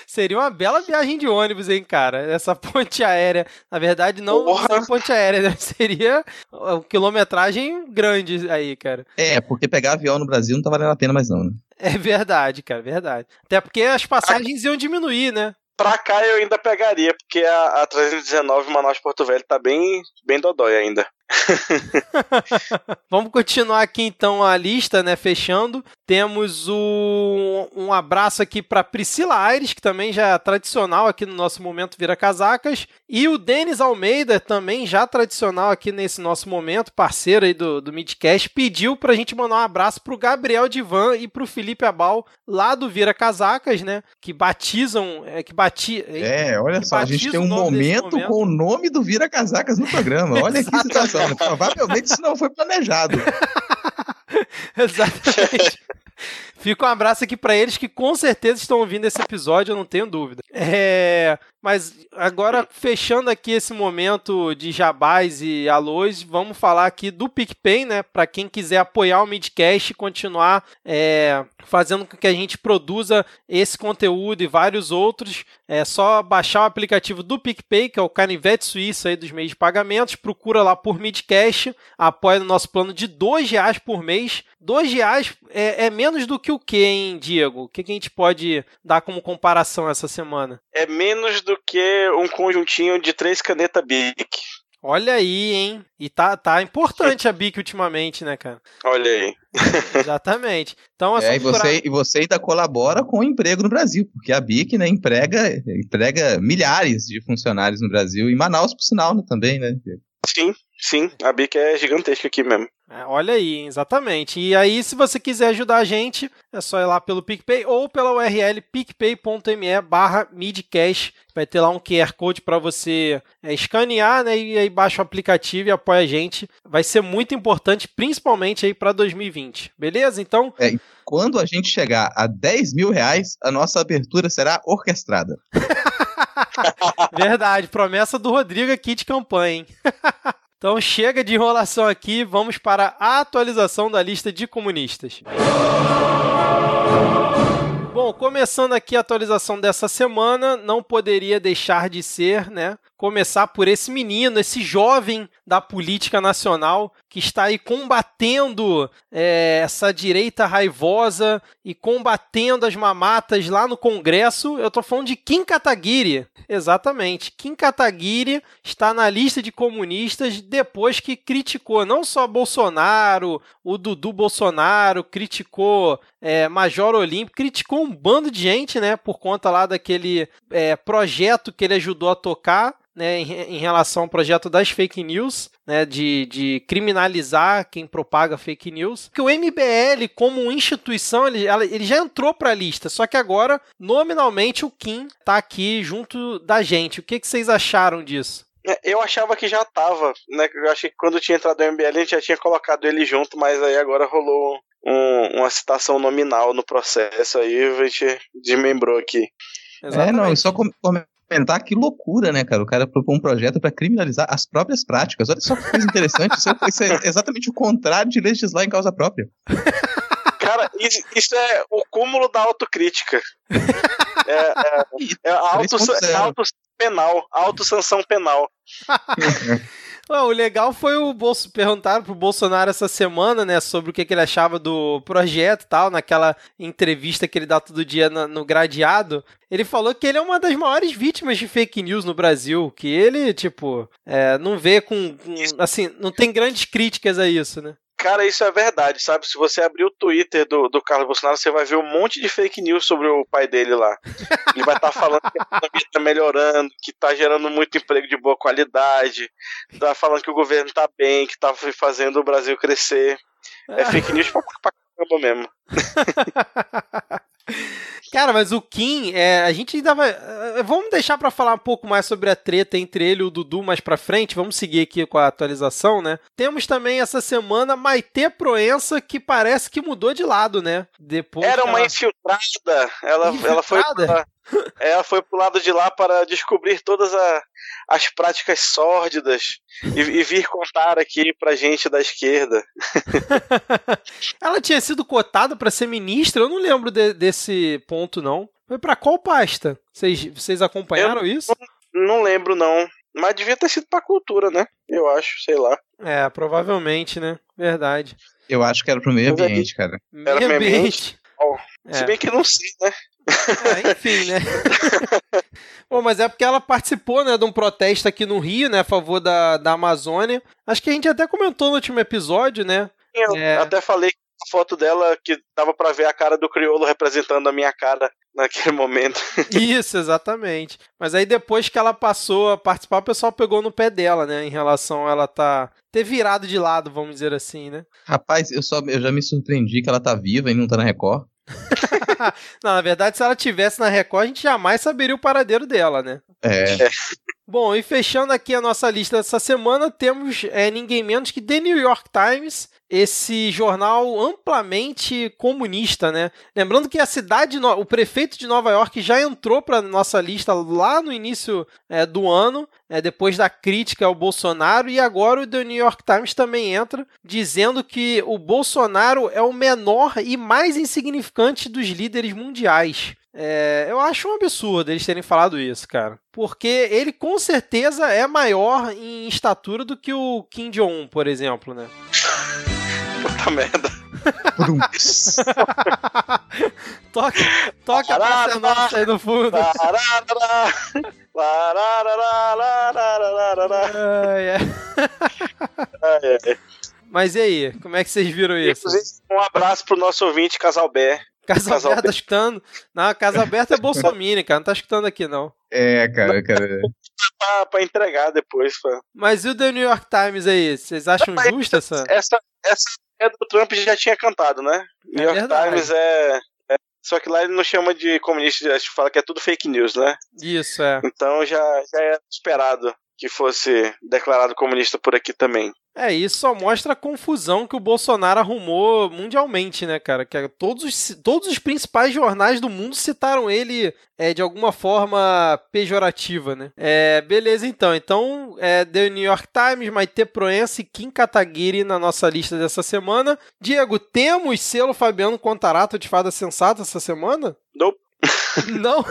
Seria uma bela viagem de ônibus, hein, cara? Essa ponte aérea. Na verdade, não Porra. ponte aérea, né? seria uma quilometragem grande aí, cara. É, porque pegar avião no Brasil não tá valendo a pena mais não, né? É verdade, cara, verdade. Até porque as passagens iam diminuir, né? Pra cá eu ainda pegaria, porque a, a 319 Manaus-Porto Velho tá bem, bem dodói ainda. Vamos continuar aqui então a lista, né? Fechando. Temos o, um abraço aqui para Priscila Aires, que também já é tradicional aqui no nosso momento Vira Casacas. E o Denis Almeida, também já tradicional aqui nesse nosso momento, parceiro aí do, do Midcast, pediu para a gente mandar um abraço para o Gabriel Divan e para o Felipe Abal, lá do Vira Casacas, né? Que batizam. É, que bati, é olha só, a gente tem um momento, momento, com o nome do Vira Casacas no programa. Olha que situação. Provavelmente isso não foi planejado. Exatamente. Fica um abraço aqui para eles que com certeza estão ouvindo esse episódio, eu não tenho dúvida. É, mas agora, fechando aqui esse momento de jabás e alôs, vamos falar aqui do PicPay, né? Para quem quiser apoiar o Midcast e continuar é, fazendo com que a gente produza esse conteúdo e vários outros, é só baixar o aplicativo do PicPay, que é o Canivete Suíço aí dos meios de pagamentos, procura lá por Midcast, apoia no nosso plano de R$ reais por mês. R$ reais é, é, menos do que o que, hein, Diego? O que, que a gente pode dar como comparação essa semana? É menos do que um conjuntinho de três canetas Bic. Olha aí, hein? E tá, tá importante a Bic ultimamente, né, cara? Olha aí. Exatamente. Então, é, e, você, e você ainda colabora com o emprego no Brasil, porque a Bic, né, emprega, emprega milhares de funcionários no Brasil, e Manaus, por sinal, né, também, né? Sim, sim. A Bic é gigantesca aqui mesmo. É, olha aí, exatamente. E aí, se você quiser ajudar a gente, é só ir lá pelo PicPay ou pela URL picpay.me barra midcash. Vai ter lá um QR Code para você é, escanear, né? E aí baixa o aplicativo e apoia a gente. Vai ser muito importante, principalmente aí para 2020. Beleza? Então. É, quando a gente chegar a 10 mil reais, a nossa abertura será orquestrada. Verdade, promessa do Rodrigo aqui de campanha, hein? Então chega de enrolação aqui, vamos para a atualização da lista de comunistas. Bom, começando aqui a atualização dessa semana, não poderia deixar de ser, né? Começar por esse menino, esse jovem da política nacional que está aí combatendo é, essa direita raivosa e combatendo as mamatas lá no Congresso. Eu estou falando de Kim Kataguiri. Exatamente. Kim Kataguiri está na lista de comunistas depois que criticou não só Bolsonaro, o Dudu Bolsonaro, criticou é, Major Olímpio, criticou um bando de gente, né, por conta lá daquele é, projeto que ele ajudou a tocar né, em, em, relação ao projeto das fake news, né, de, de criminalizar quem propaga fake news. Que o MBL, como instituição, ele, ela, ele já entrou para a lista, só que agora, nominalmente, o Kim está aqui junto da gente. O que, que vocês acharam disso? É, eu achava que já tava, né? Eu achei que quando tinha entrado o MBL a gente já tinha colocado ele junto, mas aí agora rolou um, uma citação nominal no processo aí, a gente desmembrou aqui. Exatamente. É, não, só comentar que loucura, né, cara? O cara propôs um projeto para criminalizar as próprias práticas. Olha só que coisa interessante. isso, é, isso é exatamente o contrário de legislar em causa própria. Cara, isso, isso é o cúmulo da autocrítica. É, é, é, auto, é auto penal, autossanção penal. Bom, o legal foi o Bolso perguntar pro Bolsonaro essa semana, né, sobre o que, que ele achava do projeto e tal, naquela entrevista que ele dá todo dia no, no gradeado. Ele falou que ele é uma das maiores vítimas de fake news no Brasil, que ele, tipo, é, não vê com, com. Assim, não tem grandes críticas a isso, né? Cara, isso é verdade, sabe? Se você abrir o Twitter do, do Carlos Bolsonaro, você vai ver um monte de fake news sobre o pai dele lá. Ele vai estar tá falando que a economia está melhorando, que está gerando muito emprego de boa qualidade, tá falando que o governo está bem, que está fazendo o Brasil crescer. É fake news pra, pra caramba mesmo. Cara, mas o Kim, é, a gente ainda vai. é, Vamos deixar pra falar um pouco mais sobre a treta entre ele e o Dudu mais pra frente. Vamos seguir aqui com a atualização, né? Temos também essa semana Maite Proença, que parece que mudou de lado, né? Depois Era que uma ela- infiltrada. Ela, ela foi Infiltrada? pra, ela foi pro lado de lá para descobrir todas a- as práticas sórdidas e, e vir contar aqui pra gente da esquerda. Ela tinha sido cotada pra ser ministra? Eu não lembro de- desse ponto, não. Foi pra qual pasta? Vocês, vocês acompanharam isso? Não lembro, não. Mas devia ter sido pra cultura, né? Eu acho, sei lá. É, provavelmente, né? Verdade. Eu acho que era pro meio ambiente, cara. Era Meio meio ambiente. Ó, É. Se bem que não sei, né? É, enfim, né? Bom, mas é porque ela participou, né, de um protesto aqui no Rio, né, a favor da, da Amazônia. Acho que a gente até comentou no último episódio, né? Eu É. até falei que a foto dela que dava pra ver a cara do crioulo representando a minha cara naquele momento. Isso, exatamente. Mas aí depois que ela passou a participar, o pessoal pegou no pé dela, né, em relação a ela tá ter virado de lado, vamos dizer assim, né? Rapaz, eu, só, eu já me surpreendi que ela tá viva e não tá na Record. Não, na verdade, se ela tivesse na Record, a gente jamais saberia o paradeiro dela, né? É, Bom, e fechando aqui a nossa lista dessa semana, temos é, ninguém menos que The New York Times, esse jornal amplamente comunista, né? Lembrando que a cidade, o prefeito de Nova York já entrou para nossa lista lá no início é, do ano, é, depois da crítica ao Bolsonaro, e agora o The New York Times também entra, dizendo que o Bolsonaro é o menor e mais insignificante dos líderes mundiais. É, eu acho um absurdo eles terem falado isso, cara. Porque ele com certeza é maior em estatura do que o Kim Jong-un, por exemplo, né? Puta merda. Toca toca a bossa nossa aí no fundo. Mas e aí, como é que vocês viram isso? Um abraço pro nosso ouvinte, Casalbé. Casa Casal Aberta tá escutando? Não, Casa Aberta é Bolsonaro, cara. Não tá escutando aqui, não. É, cara, cara. Pra, pra entregar depois. Pra... Mas e o The New York Times aí? Vocês acham justo essa? Essa, essa é do Trump já tinha cantado, né? New York verdade. Times é, é- Só que lá ele não chama de comunista, acho que fala que é tudo fake news, né? Isso, é. Então já, já era esperado que fosse declarado comunista por aqui também. É, isso só mostra a confusão que o Bolsonaro arrumou mundialmente, né, cara? Que é- todos, os- todos os principais jornais do mundo citaram ele é, de alguma forma pejorativa, né? É, beleza, então. Então, é, The New York Times, Maite Proença e Kim Kataguiri na nossa lista dessa semana. Diego, temos selo Fabiano Contarato de Fada Sensata essa semana? Nope. Não?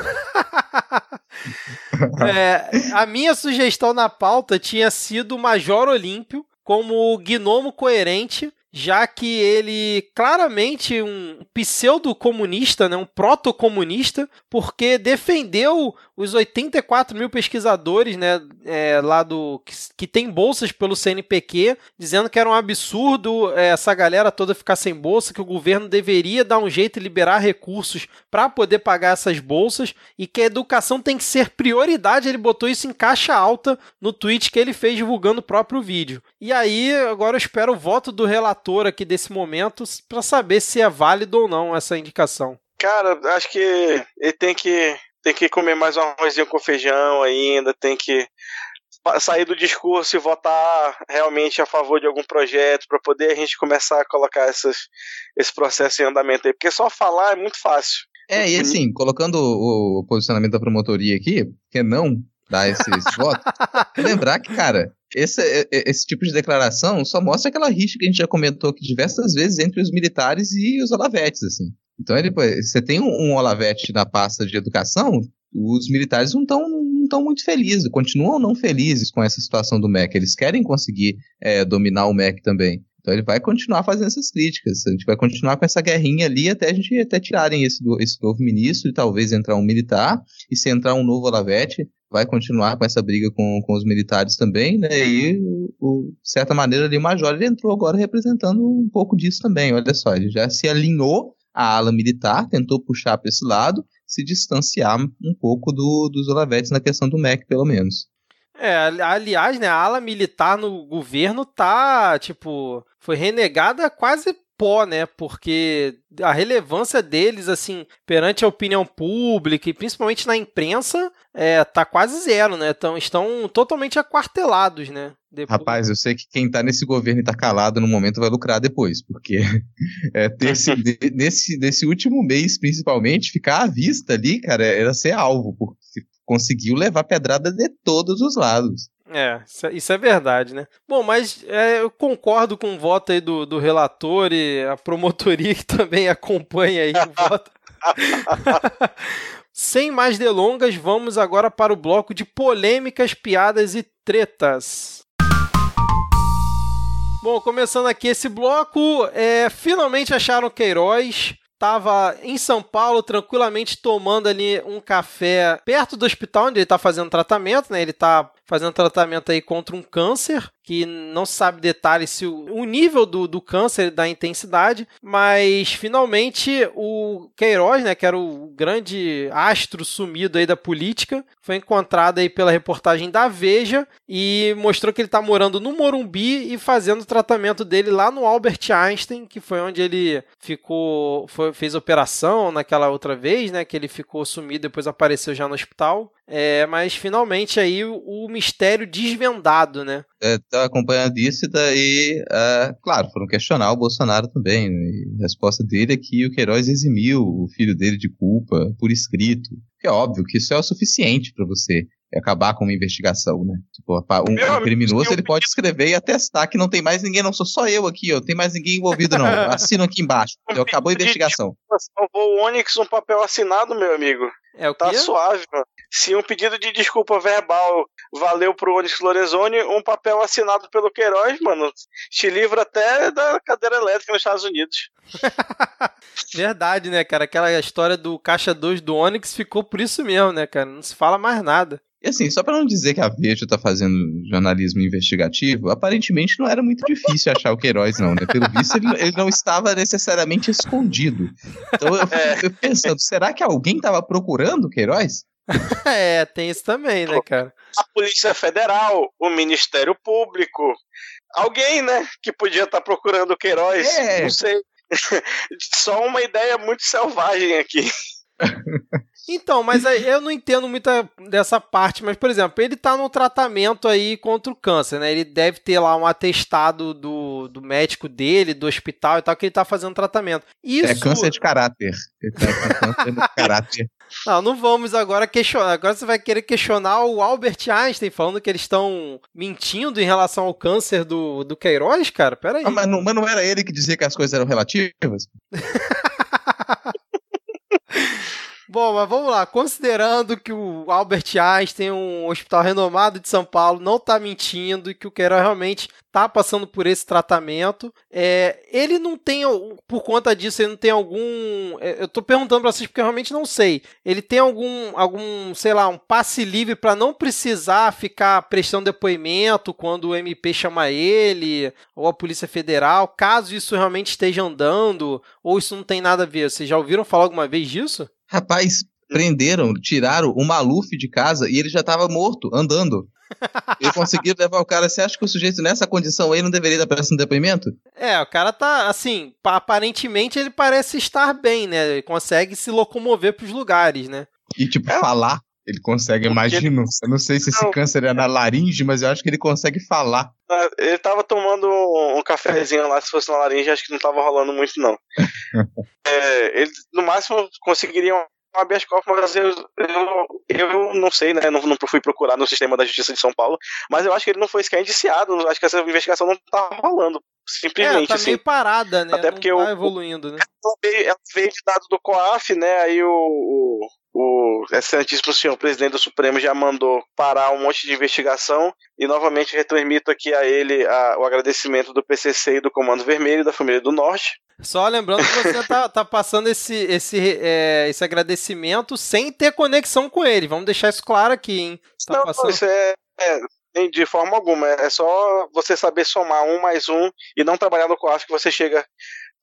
É, a minha sugestão na pauta tinha sido o Major Olímpio como gnomo coerente, já que ele claramente um pseudo-comunista, né, um proto-comunista, porque defendeu os 84 mil pesquisadores né, é, lá do que, que tem bolsas pelo CNPq, dizendo que era um absurdo é, essa galera toda ficar sem bolsa, que o governo deveria dar um jeito e liberar recursos para poder pagar essas bolsas e que a educação tem que ser prioridade. Ele botou isso em caixa alta no tweet que ele fez divulgando o próprio vídeo. E aí, agora eu espero o voto do relator aqui desse momento para saber se é válido ou não essa indicação. Cara, acho que ele tem que, tem que comer mais um arrozinho com feijão ainda, tem que sair do discurso e votar realmente a favor de algum projeto para poder a gente começar a colocar essas, esse processo em andamento aí. Porque só falar é muito fácil. É, e assim, colocando o, posicionamento da promotoria aqui, que é não dar esse, esse voto, lembrar que, cara, esse, esse tipo de declaração só mostra aquela rixa que a gente já comentou aqui diversas vezes entre os militares e os olavetes, assim. Então, ele, você tem um, olavete na pasta de educação, os militares não estão não tão muito felizes, continuam não felizes com essa situação do MEC. Eles querem conseguir é, dominar o MEC também. Então ele vai continuar fazendo essas críticas. A gente vai continuar com essa guerrinha ali até a gente até tirarem esse, esse novo ministro e talvez entrar um militar. E se entrar um novo Olavete, vai continuar com essa briga com, com os militares também, né? E, o, o- de certa maneira, ali o Major ele entrou agora representando um pouco disso também. Olha só, ele já se alinhou à ala militar, tentou puxar para esse lado, se distanciar um pouco do, dos Olavetes na questão do MEC, pelo menos. É, ali- aliás, né, a ala militar no governo tá, tipo, foi renegada quase pó, né? Porque a relevância deles, assim, perante a opinião pública e principalmente na imprensa, é, tá quase zero, né? Então, estão totalmente aquartelados, né? Depois... Rapaz, eu sei que quem tá nesse governo e tá calado no momento vai lucrar depois, porque é, nesse, nesse último mês, principalmente, ficar à vista ali, cara, era ser alvo, porque conseguiu levar pedrada de todos os lados. É, isso é, é verdade, né? Bom, mas é, eu concordo com o voto aí do, do relator e a promotoria que também acompanha aí o voto. Sem mais delongas, vamos agora para o bloco de polêmicas, piadas e tretas. Bom, começando aqui esse bloco, é, finalmente acharam Queiroz estava em São Paulo tranquilamente tomando ali um café perto do hospital onde ele está fazendo tratamento, né? Ele está fazendo tratamento aí contra um câncer, que não se sabe detalhes se o, o nível do, do câncer, da intensidade, mas finalmente o Queiroz, né, que era o grande astro sumido aí da política, foi encontrado aí pela reportagem da Veja e mostrou que ele está morando no Morumbi e fazendo o tratamento dele lá no Albert Einstein, que foi onde ele ficou, foi, fez operação naquela outra vez, né, que ele ficou sumido, depois apareceu já no hospital. É, mas finalmente aí o, o mistério desvendado, né? É, tá acompanhando isso e daí, é, claro, foram questionar o Bolsonaro também. Né? a resposta dele é que o Queiroz eximiu o filho dele de culpa por escrito. É óbvio que isso é o suficiente para você acabar com uma investigação, né? Tipo, um, um criminoso ele pode escrever e atestar que não tem mais ninguém, não sou só eu aqui, ó, não tem mais ninguém envolvido não. Assino aqui embaixo. Então, acabou a investigação. Salvou o Onix um papel assinado, meu amigo. É o Tá suave, mano. Se um pedido de desculpa verbal valeu pro Onyx Lorenzoni, um papel assinado pelo Queiroz, mano, te livra até da cadeira elétrica nos Estados Unidos. Verdade, né, cara? Aquela história do caixa 2 do Onyx ficou por isso mesmo, né, cara? Não se fala mais nada. E assim, só para não dizer que a Veja tá fazendo jornalismo investigativo, aparentemente não era muito difícil achar o Queiroz, não, né? Pelo visto, ele, ele não estava necessariamente escondido. Então eu fico é. pensando, será que alguém tava procurando o Queiroz? é, tem isso também, né, cara? A Polícia Federal, o Ministério Público, alguém, né, que podia estar tá procurando o Queiroz, é. não sei. Só uma ideia muito selvagem aqui. Então, mas eu não entendo muito dessa parte, mas, por exemplo, ele está no tratamento aí contra o câncer, né? Ele deve ter lá um atestado do, do médico dele, do hospital e tal, que ele está fazendo tratamento. Isso... É câncer de caráter. Ele tá câncer de caráter. Não, não vamos agora questionar. Agora você vai querer questionar o Albert Einstein, falando que eles estão mentindo em relação ao câncer do, do Queiroz, cara? Peraí. Ah, mas, não, mas não era ele que dizia que as coisas eram relativas? Bom, mas vamos lá. Considerando que o Albert Einstein, um hospital renomado de São Paulo, não está mentindo e que o Queiroz realmente está passando por esse tratamento, é, ele não tem, por conta disso, ele não tem algum. É, eu estou perguntando para vocês porque eu realmente não sei. Ele tem algum, algum sei lá, um passe livre para não precisar ficar prestando depoimento quando o MP chama ele ou a Polícia Federal, caso isso realmente esteja andando ou isso não tem nada a ver. Vocês já ouviram falar alguma vez disso? Rapaz, prenderam, tiraram o Maluf de casa e ele já estava morto, andando. E conseguiram levar o cara. Você acha que o sujeito nessa condição aí não deveria estar prestando depoimento? É, o cara tá, assim, aparentemente ele parece estar bem, né? Ele consegue se locomover pros lugares, né? E, tipo, é. falar. Ele consegue, imagino. Eu não sei se esse câncer é na laringe, mas eu acho que ele consegue falar. Ah, ele tava tomando um cafezinho lá, se fosse na laringe, acho que não tava rolando muito, não. é, ele, no máximo, conseguiriam um habeas corpus, mas eu, eu, eu não sei, né? Não, não fui procurar no sistema da Justiça de São Paulo, mas eu acho que ele não foi sequer indiciado. Acho que essa investigação não tá rolando. Simplesmente. É, tá assim. meio parada, né? Até porque não tá o, evoluindo, né? Ela veio, ela veio de dado do COAF, né? Aí o, o, o excelentíssimo senhor presidente do Supremo já mandou parar um monte de investigação e novamente retransmito aqui a ele a, o agradecimento do PCC e do Comando Vermelho da família do Norte. Só lembrando que você tá, tá passando esse, esse, é, esse agradecimento sem ter conexão com ele. Vamos deixar isso claro aqui, hein? Tá não, passando... isso é, é, de forma alguma. É só você saber somar um mais um e não trabalhar no COAF que você chega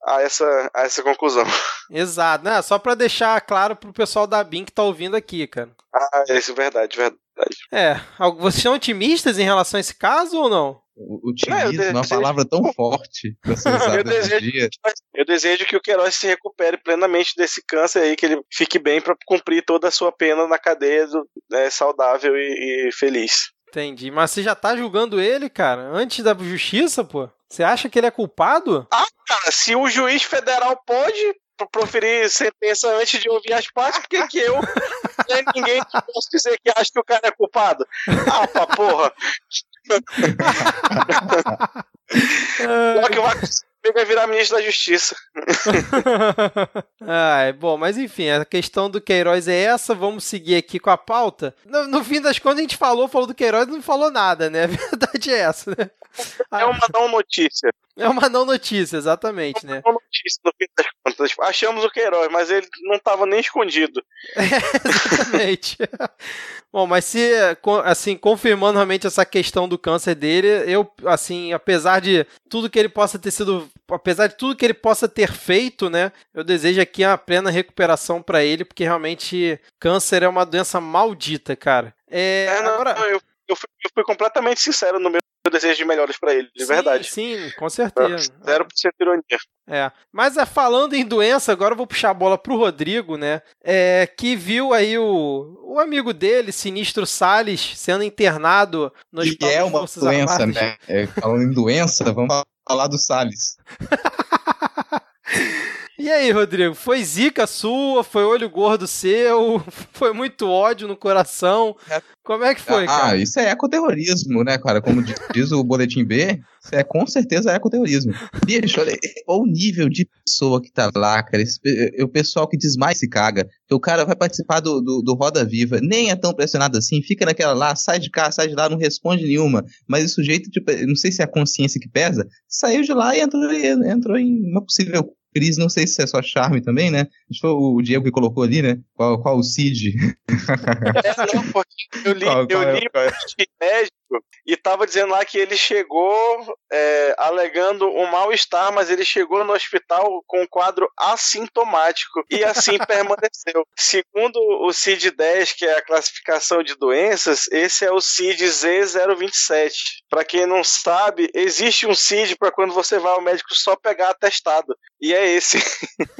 a essa, a essa conclusão. Exato, né? Só para deixar claro pro pessoal da BIM que tá ouvindo aqui, cara. Ah, isso é verdade, verdade. É, vocês são otimistas em relação a esse caso ou não? O, otimismo é uma palavra tão forte pra ser usada eu, desejo, dia. eu desejo que o Queiroz se recupere plenamente desse câncer aí, que ele fique bem para cumprir toda a sua pena na cadeia do, né, saudável e, e feliz. Entendi. Mas você já tá julgando ele, cara, antes da justiça, pô? Você acha que ele é culpado? Ah, cara, se o juiz federal pode proferir sentença antes de ouvir as partes, por que que eu nem ninguém que posso dizer que acha que o cara é culpado? Ah, pra porra. Pior que vai vai virar ministro da Justiça. ah, é bom, mas enfim, a questão do Queiroz é essa. Vamos seguir aqui com a pauta. No, no fim das contas, a gente falou, falou do Queiroz e não falou nada, né? A verdade é essa, né? É uma não notícia. É uma não notícia, exatamente, né? É uma notícia, no fim das contas. Achamos o Queiroz, mas ele não estava nem escondido. É, exatamente. Bom, mas se, assim, confirmando realmente essa questão do câncer dele, eu, assim, apesar de tudo que ele possa ter sido, apesar de tudo que ele possa ter feito, né, eu desejo aqui a plena recuperação para ele, porque realmente câncer é uma doença maldita, cara. É, é não, agora... eu, eu, fui, eu fui completamente sincero no meu desejo de melhores para ele, de sim, verdade. Sim, com certeza. Zero por cento ironia. É. Mas é, falando em doença, agora eu vou puxar a bola pro Rodrigo, né? É, que viu aí o, o amigo dele, Sinistro Salles, sendo internado no hospital. Que é uma doença, Armadas. né? É, falando em doença, vamos falar do Salles. E aí, Rodrigo, foi zica sua? Foi olho gordo seu? Foi muito ódio no coração? Como é que foi, ah, cara? Ah, isso é ecoterrorismo, né, cara? Como diz o Boletim B, isso é com certeza ecoterrorismo. Bicho, olha, olha o nível de pessoa que tá lá, cara. Esse, o pessoal que diz mais se caga. Que o cara vai participar do, do, do, Roda Viva, nem é tão pressionado assim, fica naquela lá, sai de cá, sai de lá, não responde nenhuma. Mas o sujeito, tipo, não sei se é a consciência que pesa, saiu de lá e entrou, entrou em uma possível Cris, não sei se é só charme também, né? Acho que o Diego que colocou ali, né? Qual, qual o Cid? É, não, eu li, qual, qual eu li é, e tava dizendo lá que ele chegou é, alegando um mal-estar, mas ele chegou no hospital com um quadro assintomático e assim permaneceu. Segundo o CID-10, que é a classificação de doenças, esse é o CID Z027. Para quem não sabe, existe um CID para quando você vai ao médico só pegar atestado. E é esse.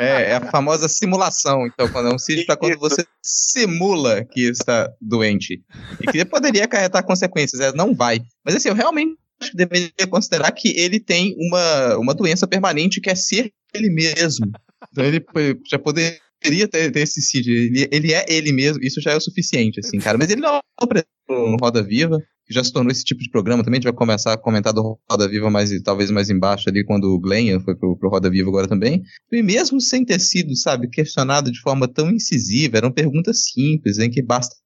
É, é a famosa simulação. Então, quando é um CID para quando você simula que está doente. E que poderia acarretar consequências. É, não vai. Mas assim, eu realmente acho que deveria considerar que ele tem uma, uma doença permanente que é ser ele mesmo. Então ele já poderia ter, ter esse CID. Ele, ele é ele mesmo, isso já é o suficiente, assim, cara. Mas ele não é um Roda Viva que já se tornou esse tipo de programa também. A gente vai começar a comentar do Roda Viva mais, talvez mais embaixo ali, quando o Glenn foi pro, pro Roda Viva agora também. E mesmo sem ter sido, sabe, questionado de forma tão incisiva, eram perguntas simples, em que basta,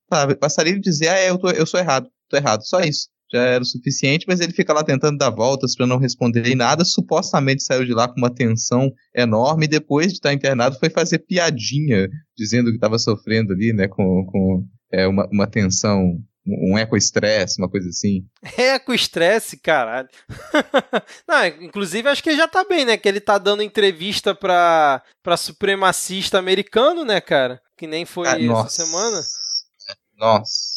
bastaria ele dizer, ah, é, eu, tô, eu sou errado, errado, só isso. Já era o suficiente, mas ele fica lá tentando dar voltas para não responder em nada. Supostamente saiu de lá com uma tensão enorme. E depois de estar internado, foi fazer piadinha, dizendo que estava sofrendo ali, né, com, com é, uma, uma tensão um eco-estresse, uma coisa assim. Eco-estresse, caralho. Não, inclusive acho que ele já tá bem, né? Que ele tá dando entrevista pra, pra supremacista americano, né, cara? Que nem foi ah, essa nossa. semana. Nossa.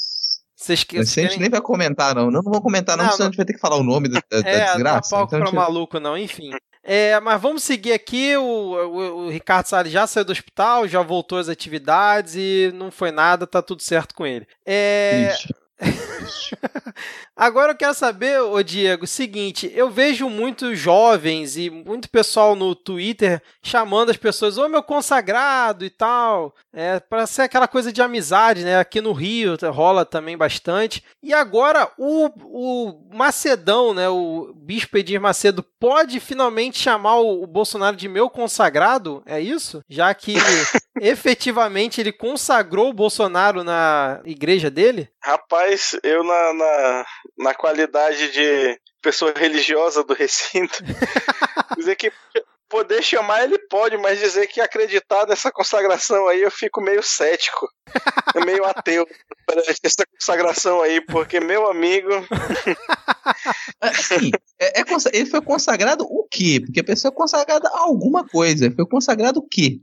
Vocês que, a gente nem vai comentar, não. Não, não vou comentar, não, não senão a gente vai ter que falar o nome da, da, é, desgraça. Não é, então, pra gente... maluco, não, enfim. É, mas vamos seguir aqui. O, o, o, Ricardo Salles já saiu do hospital, já voltou às atividades e não foi nada, tá tudo certo com ele. É. Agora eu quero saber, ô Diego, o seguinte: eu vejo muitos jovens e muito pessoal no Twitter chamando as pessoas, ô meu consagrado e tal, é, para ser aquela coisa de amizade, né? Aqui no Rio rola também bastante. E agora o, o Macedão, né? O Bispo Edir Macedo pode finalmente chamar o, o Bolsonaro de meu consagrado? É isso? Já que efetivamente ele consagrou o Bolsonaro na igreja dele? Rapaz, eu na, na, na qualidade de pessoa religiosa do recinto, dizer que poder chamar ele pode, mas dizer que acreditar nessa consagração aí eu fico meio cético, meio ateu perante essa consagração aí, porque meu amigo. assim, é, é, ele foi consagrado o quê? Porque a pessoa é consagrada a alguma coisa. Foi consagrado o quê?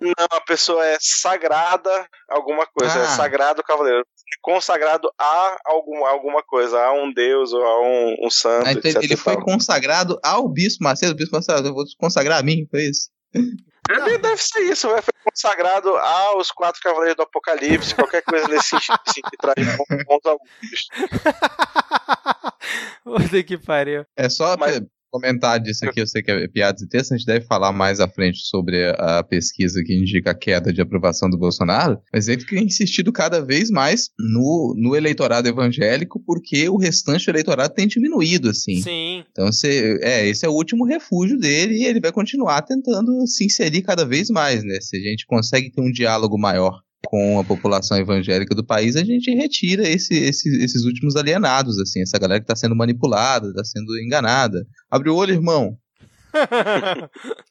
Não, a pessoa é sagrada alguma coisa, é Ah. sagrado cavaleiro. Consagrado a alguma, alguma coisa, a um deus ou a um, um santo, Ah, então etc. ele foi tal. consagrado ao Bispo Macedo. O Bispo Macedo, eu vou consagrar a mim, foi isso. É, Deve ser isso, vai foi consagrado aos quatro cavaleiros do Apocalipse, qualquer coisa nesse sentido, assim, que traz pontos alguns. Puta que pariu. É só Mas- comentar disso aqui, eu sei que é piadas e textos, a gente deve falar mais à frente sobre a pesquisa que indica a queda de aprovação do Bolsonaro, mas ele tem insistido cada vez mais no, no eleitorado evangélico, porque o restante do eleitorado tem diminuído, assim. Sim. Então, você, é, esse é o último refúgio dele e ele vai continuar tentando se inserir cada vez mais, né? Se a gente consegue ter um diálogo maior com a população evangélica do país, a gente retira esse- esse- esses últimos alienados, assim, essa galera que está sendo manipulada, está sendo enganada. Abre o olho, irmão.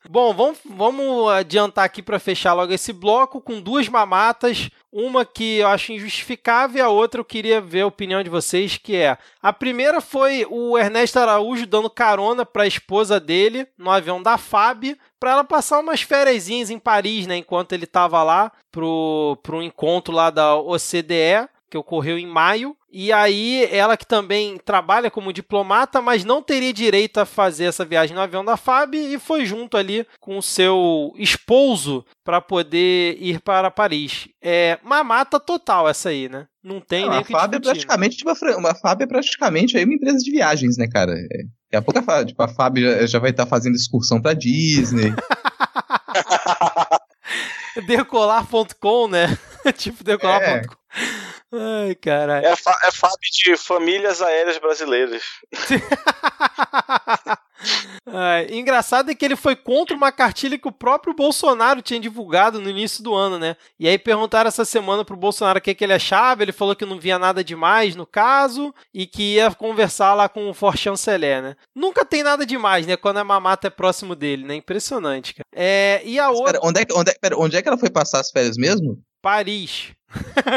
Bom, vamos, vamos adiantar aqui para fechar logo esse bloco com duas mamatas. Uma que eu acho injustificável e a outra eu queria ver a opinião de vocês, que é... A primeira foi o Ernesto Araújo dando carona para a esposa dele no avião da FAB para ela passar umas férias em Paris, né? Enquanto ele estava lá pro, pro encontro lá da OCDE, que ocorreu em maio. E aí, ela que também trabalha como diplomata, mas não teria direito a fazer essa viagem no avião da FAB e foi junto ali com o seu esposo para poder ir para Paris. É mamata total essa aí, né? Não tem nem a FAB é né? praticamente uma, fran- uma FAB é praticamente aí uma empresa de viagens, né, cara? É, daqui a pouco a FAB, tipo, a FAB já, já vai estar fazendo excursão pra Disney. Decolar.com, né? tipo decolar.com. Ai, caralho. É, fa- é FAB de Famílias Aéreas Brasileiras. É, engraçado é que ele foi contra uma cartilha que o próprio Bolsonaro tinha divulgado no início do ano, né? E aí perguntaram essa semana pro Bolsonaro o que, que ele achava, ele falou que não via nada demais no caso e que ia conversar lá com o For Chanceler, né? Nunca tem nada demais, né? Quando a mamata é próximo dele, né? Impressionante, cara. É, e a outra, Pera, onde, é, que- onde, é, pera, onde é que ela foi passar as férias mesmo? Paris.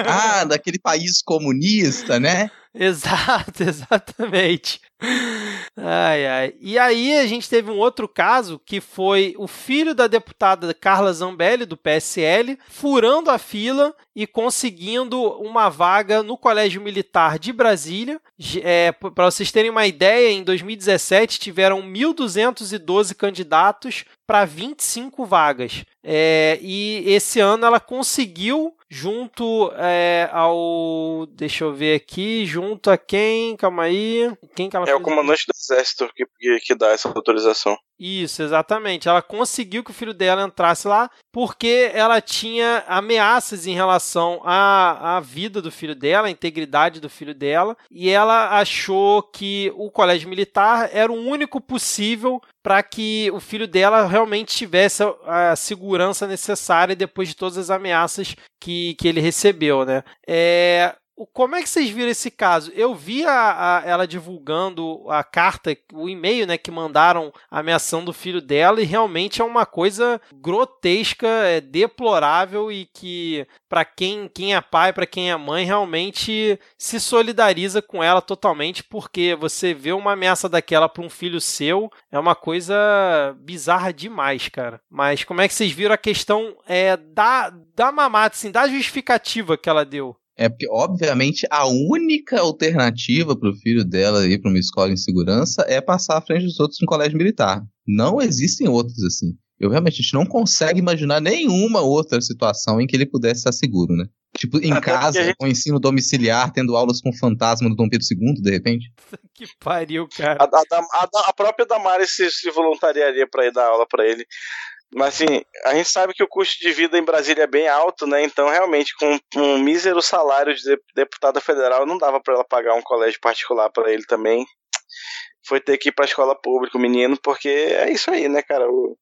Ah, daquele país comunista, né? Exato, exatamente. Ai, ai. E aí a gente teve um outro caso que foi o filho da deputada Carla Zambelli, do PSL, furando a fila e conseguindo uma vaga no Colégio Militar de Brasília. É, Para vocês terem uma ideia, em 2017 tiveram 1.212 candidatos para 25 vagas. É, e esse ano ela conseguiu, junto é, ao. Deixa eu ver aqui, junto a quem? Calma aí. Quem que ela É o comandante do exército que, que, que dá essa autorização. Isso, exatamente. Ela conseguiu que o filho dela entrasse lá porque ela tinha ameaças em relação à, à vida do filho dela, à integridade do filho dela, e ela achou que o colégio militar era o único possível para que o filho dela realmente tivesse a, a segurança necessária depois de todas as ameaças que, que ele recebeu, né? É, como é que vocês viram esse caso? Eu vi a- a- ela divulgando a carta, o e-mail, né, que mandaram ameaçando o filho dela e realmente é uma coisa grotesca, é deplorável e que para quem, quem é pai, para quem é mãe, realmente se solidariza com ela totalmente, porque você vê uma ameaça daquela para um filho seu é uma coisa bizarra demais, cara. Mas como é que vocês viram a questão é, da, da mamata, assim, da justificativa que ela deu? É porque, obviamente, a única alternativa para o filho dela ir para uma escola em segurança é passar à frente dos outros no colégio militar. Não existem outros assim. Eu realmente a gente não consegue imaginar nenhuma outra situação em que ele pudesse estar seguro, né? Tipo, em Até casa, gente- com ensino domiciliar, tendo aulas com o fantasma do Dom Pedro II, de repente. Que pariu, cara. A, a, a, a própria Damares se, se voluntariaria para ir dar aula para ele. Mas assim, a gente sabe que o custo de vida em Brasília é bem alto, né? Então, realmente, com, um mísero salário de de- deputada federal, não dava para ela pagar um colégio particular para ele também. Foi ter que ir para a escola pública, o menino, porque é isso aí, né, cara? O,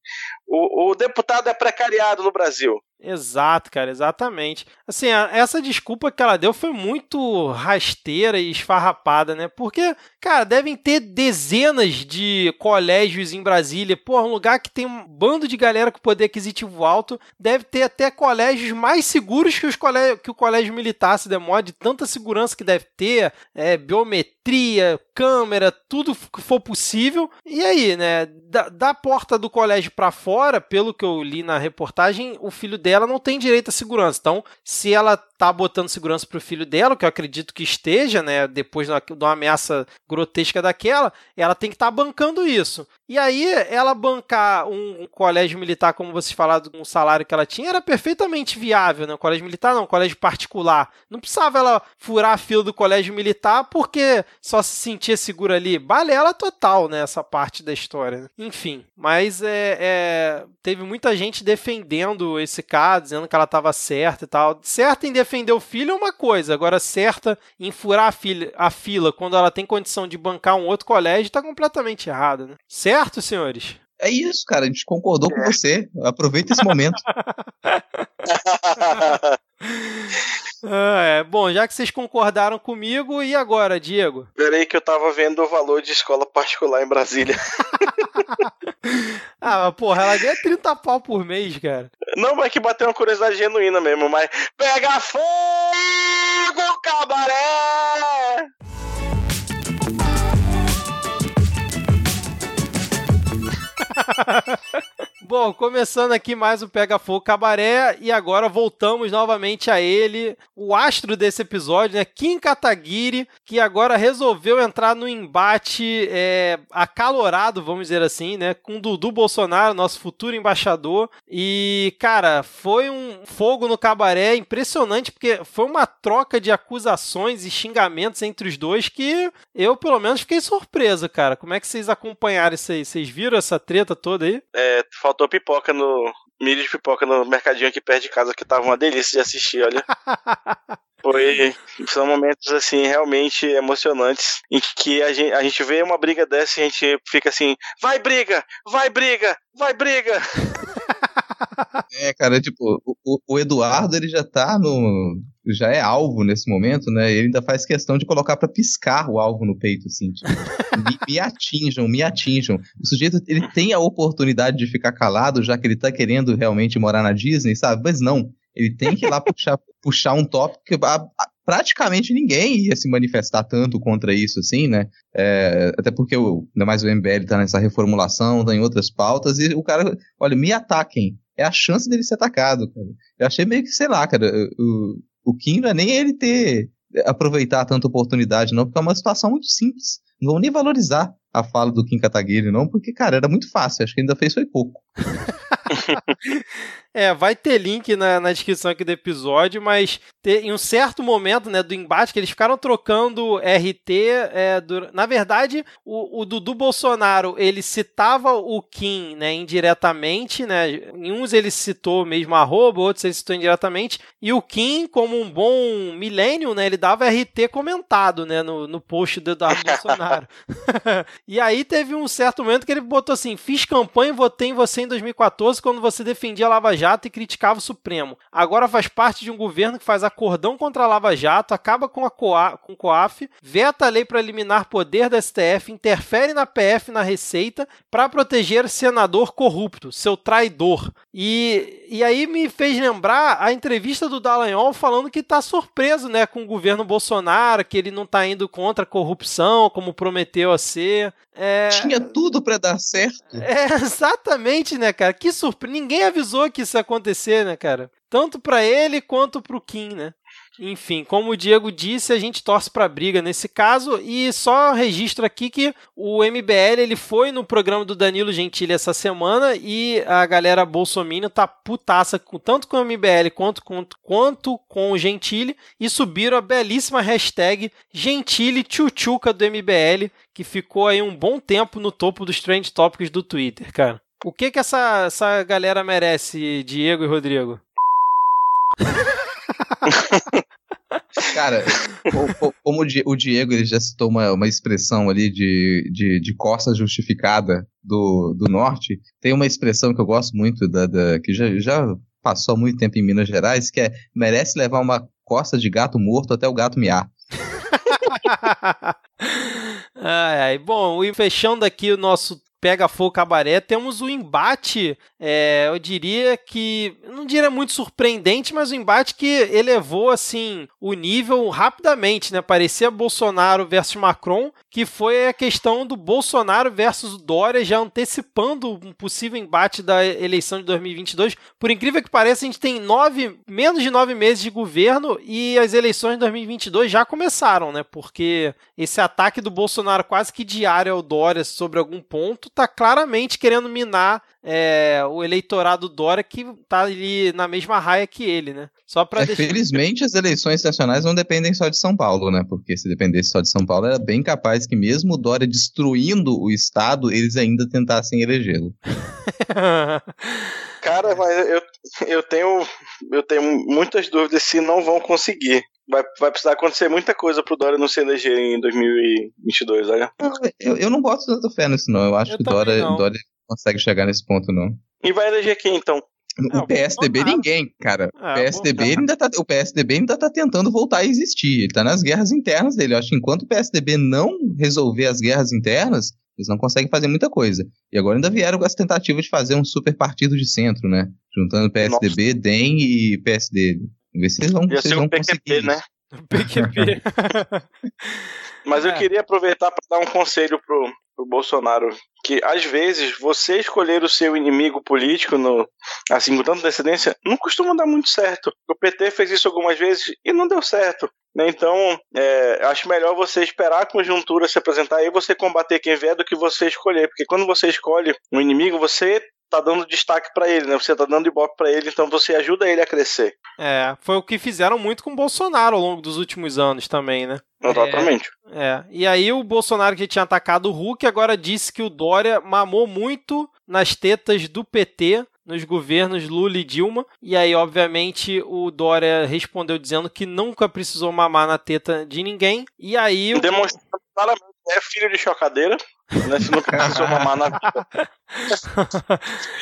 o, o deputado é precariado no Brasil. Exato, cara, exatamente. Assim, a, essa desculpa que ela deu foi muito rasteira e esfarrapada, né? Porque, cara, devem ter dezenas de colégios em Brasília. Pô, um lugar que tem um bando de galera com poder aquisitivo alto. Deve ter até colégios mais seguros que, os colégio, que o colégio militar, se demora, de tanta segurança que deve ter, é, biometria, câmera, tudo que for possível. E aí, né? Da, da porta do colégio para fora, pelo que eu li na reportagem, o filho dela ela não tem direito à segurança. Então, se ela tá botando segurança pro filho dela, que eu acredito que esteja, né, depois de uma ameaça grotesca daquela, ela tem que estar tá bancando isso. E aí, ela bancar um colégio militar, como vocês falaram, com o salário que ela tinha, era perfeitamente viável, né? Um colégio militar não, um colégio particular. Não precisava ela furar a fila do colégio militar porque só se sentia segura ali. Balela total, né? Essa parte da história. Né? Enfim, mas é, é, teve muita gente defendendo esse cara, dizendo que ela estava certa e tal. Certa em defender o filho é uma coisa, agora certa em furar a, filha, a fila quando ela tem condição de bancar um outro colégio está completamente errada, né? Certo certo, senhores? É isso, cara. A gente concordou com você. Aproveita esse momento. ah, é. Bom, já que vocês concordaram comigo, e agora, Diego? Peraí que eu tava vendo o valor de escola particular em Brasília. ah, mas porra, ela ganha 30 pau por mês, cara. Não, mas que bateu uma curiosidade genuína mesmo, mas. Pega fogo, cabaré! Bom, começando aqui mais o Pega Fogo Cabaré e agora voltamos novamente a ele, o astro desse episódio, né, Kim Kataguiri, que agora resolveu entrar no embate é, acalorado, vamos dizer assim, né, com Dudu Bolsonaro, nosso futuro embaixador. E, cara, foi um fogo no cabaré impressionante, porque foi uma troca de acusações e xingamentos entre os dois que eu, pelo menos, fiquei surpreso, cara. Como é que vocês acompanharam isso aí? Vocês viram essa treta toda aí? É, faltou pipoca no. milho de pipoca no mercadinho aqui perto de casa, que tava uma delícia de assistir, olha. Foi, são momentos assim realmente emocionantes em que a gente, a gente vê uma briga dessa e a gente fica assim, vai briga, vai briga, vai briga. É, cara, tipo, o, o, Eduardo ele já tá no. Já é alvo nesse momento, né? Ele ainda faz questão de colocar para piscar o alvo no peito, assim. Tipo, me, me, atinjam, me atinjam. O sujeito ele tem a oportunidade de ficar calado, já que ele tá querendo realmente morar na Disney, sabe? Mas não. Ele tem que ir lá puxar, puxar um tópico que a, a, praticamente ninguém ia se manifestar tanto contra isso, assim, né? É, até porque o, ainda mais o MBL tá nessa reformulação, tá em outras pautas, e o cara, olha, me ataquem é a chance dele ser atacado, cara. Eu achei meio que, sei lá, cara, o, o Kim não é nem ele ter aproveitar tanta oportunidade, não, porque é uma situação muito simples. Não vou nem valorizar a fala do Kim Kataguiri, não, porque, cara, era muito fácil. Acho que ainda fez foi pouco. é, vai ter link na, na descrição aqui do episódio, mas em um certo momento né, do embate que eles ficaram trocando RT. É, do, na verdade, o, o, Dudu Bolsonaro ele citava o Kim né, indiretamente, né? Em uns ele citou mesmo arroba, outros ele citou indiretamente, e o Kim, como um bom milênio, né, ele dava RT comentado né, no, no post do Eduardo Bolsonaro. e aí teve um certo momento que ele botou assim: fiz campanha e votei em você em 2014 quando você defendia a Lava Jato e criticava o Supremo. Agora faz parte de um governo que faz acordão contra a Lava Jato, acaba com, a COA, com o COAF, veta a lei para eliminar poder da STF, interfere na PF na Receita para proteger senador corrupto, seu traidor. E, e aí me fez lembrar a entrevista do Dallagnol falando que está surpreso né, com o governo Bolsonaro, que ele não está indo contra a corrupção, como prometeu a ser. É... Tinha tudo para dar certo. É, exatamente, né, cara? Que surpresa. Ninguém avisou que isso ia acontecer, né, cara? Tanto para ele quanto para o Kim, né? Enfim, como o Diego disse, a gente torce para briga nesse caso e só registro aqui que o MBL ele foi no programa do Danilo Gentili essa semana e a galera bolsominion tá putaça com, tanto com o MBL quanto, quanto, quanto com o Gentili e subiram a belíssima hashtag Gentili Tchutchuca do MBL que ficou aí um bom tempo no topo dos trend topics do Twitter, cara. O que que essa, essa galera merece, Diego e Rodrigo? Cara, como o Diego ele já citou uma, uma expressão ali de, de, de costa justificada do, do norte, tem uma expressão que eu gosto muito, da, da que já, já passou muito tempo em Minas Gerais, que é merece levar uma costa de gato morto até o gato miar. ai, ai. Bom, e fechando aqui o nosso Pega Fogo Cabaré, temos o embate, é, eu diria que, não diria muito surpreendente, mas o embate que elevou, assim, o nível rapidamente, né? Parecia Bolsonaro versus Macron, que foi a questão do Bolsonaro versus Dória, já antecipando um possível embate da eleição de 2022. Por incrível que pareça, a gente tem nove, menos de nove meses de governo e as eleições de 2022 já começaram, né? Porque esse ataque do Bolsonaro quase que diário ao Dória sobre algum ponto está claramente querendo minar é, o eleitorado Dória que está ali na mesma raia que ele, né? Só para é, deixar... Felizmente as eleições nacionais não dependem só de São Paulo, né? Porque se dependesse só de São Paulo, era bem capaz que mesmo o Dória destruindo o Estado, eles ainda tentassem elegê-lo. Cara, mas eu, eu tenho eu tenho muitas dúvidas se não vão conseguir vai, vai precisar acontecer muita coisa pro Dória não se eleger em 2022, olha. Eu, eu não boto tanta fé nisso, não. Eu acho eu que Dória, Dória consegue chegar nesse ponto, não. E vai eleger quem, então? O é, PSDB ninguém, cara. É, o, PSDB ainda tá, o PSDB ainda tá tentando voltar a existir. Ele tá nas guerras internas dele. Eu acho que enquanto o PSDB não resolver as guerras internas, eles não conseguem fazer muita coisa. E agora ainda vieram com essa tentativa de fazer um super partido de centro, né? Juntando PSDB, Nossa. DEM e PSD. Ver se eles vão, Ia ser vão PQP, conseguir. né? PQP. Mas é. eu queria aproveitar para dar um conselho pro, pro Bolsonaro. Que às vezes você escolher o seu inimigo político no, assim, com tanta antecedência, não costuma dar muito certo. O PT fez isso algumas vezes e não deu certo. Né? Então, é, acho melhor você esperar a conjuntura se apresentar e você combater quem vier do que você escolher. Porque quando você escolhe um inimigo, você tá dando destaque para ele, né? Você tá dando ibope para ele, então você ajuda ele a crescer. É, foi o que fizeram muito com o Bolsonaro ao longo dos últimos anos também, né? Exatamente. É, é. E aí o Bolsonaro que tinha atacado o Hulk agora disse que o Dória mamou muito nas tetas do PT nos governos Lula e Dilma. E aí, obviamente, o Dória respondeu dizendo que nunca precisou mamar na teta de ninguém. E aí. Demonstrando claramente é filho de chocadeira. Né? Se nunca precisou mamar na vida.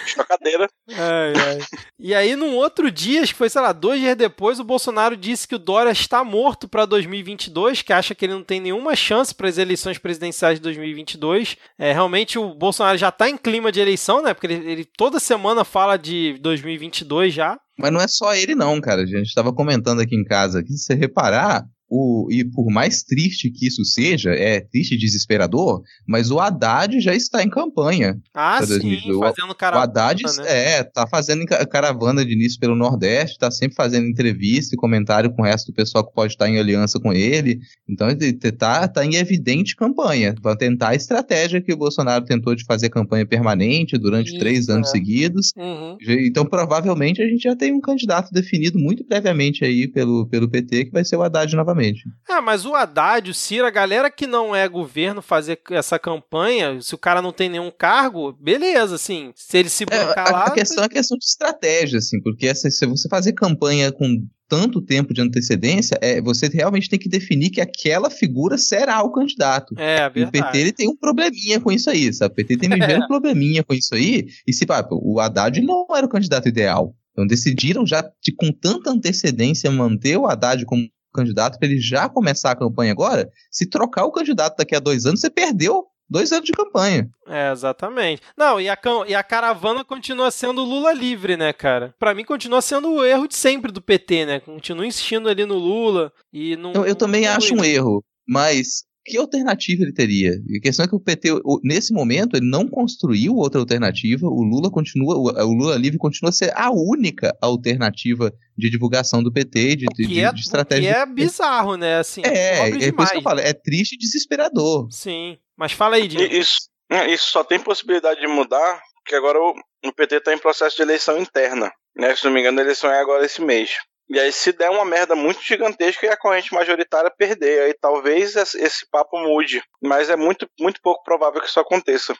Chocadeira. Ai, ai. E aí, num outro dia, acho que foi, sei lá, dois dias depois, o Bolsonaro disse que o Dória está morto para 2022, que acha que ele não tem nenhuma chance para as eleições presidenciais de 2022. É, realmente, o Bolsonaro já está em clima de eleição, né? Porque ele, ele toda semana fala de 2022 já. Mas não é só ele, não, cara. A gente estava comentando aqui em casa que, se você reparar, o, e por mais triste que isso seja, é triste e desesperador, mas o Haddad já está em campanha. Ah, sim, fazendo caravana. O Haddad né? é, tá fazendo caravana de início pelo Nordeste, tá sempre fazendo entrevista e comentário com o resto do pessoal que pode estar em aliança com ele. Então ele tá, tá em evidente campanha, para tentar a estratégia que o Bolsonaro tentou de fazer campanha permanente durante isso, três anos é. seguidos. Uhum. Então provavelmente a gente já tem um candidato definido muito previamente aí pelo, pelo PT, que vai ser o Haddad novamente exatamente. Ah, mas o Haddad, o Ciro, a galera que não é governo fazer essa campanha, se o cara não tem nenhum cargo, beleza, assim. Se ele se bancar é, lá. A questão é questão de estratégia, assim, porque se você fazer campanha com tanto tempo de antecedência, é, você realmente tem que definir que aquela figura será o candidato. É, verdade. O PT ele tem um probleminha com isso aí, sabe? O PT tem um é. probleminha com isso aí. E se pá, o Haddad não era o candidato ideal. Então decidiram já de, com tanta antecedência manter o Haddad como candidato para ele já começar a campanha agora, se trocar o candidato daqui a dois anos, você perdeu dois anos de campanha. É, exatamente. Não, e a, e a caravana continua sendo Lula livre, né, cara? Para mim continua sendo o erro de sempre do PT, né? Continua insistindo ali no Lula e não. Eu, eu também acho um erro, mas que alternativa ele teria? a questão é que o PT, nesse momento, ele não construiu outra alternativa. O Lula continua, o Lula livre continua a ser a única alternativa de divulgação do PT, de, de, é, de estratégia. Que é bizarro, né? Assim, é, é, é por isso que eu falo, é triste e desesperador. Sim, mas fala aí, Dino. Isso, isso só tem possibilidade de mudar, porque agora o, o PT está em processo de eleição interna. Né? Se não me engano, a eleição é agora esse mês. E aí, se der uma merda muito gigantesca e a corrente majoritária perder, aí talvez esse papo mude. Mas é muito, muito pouco provável que isso aconteça.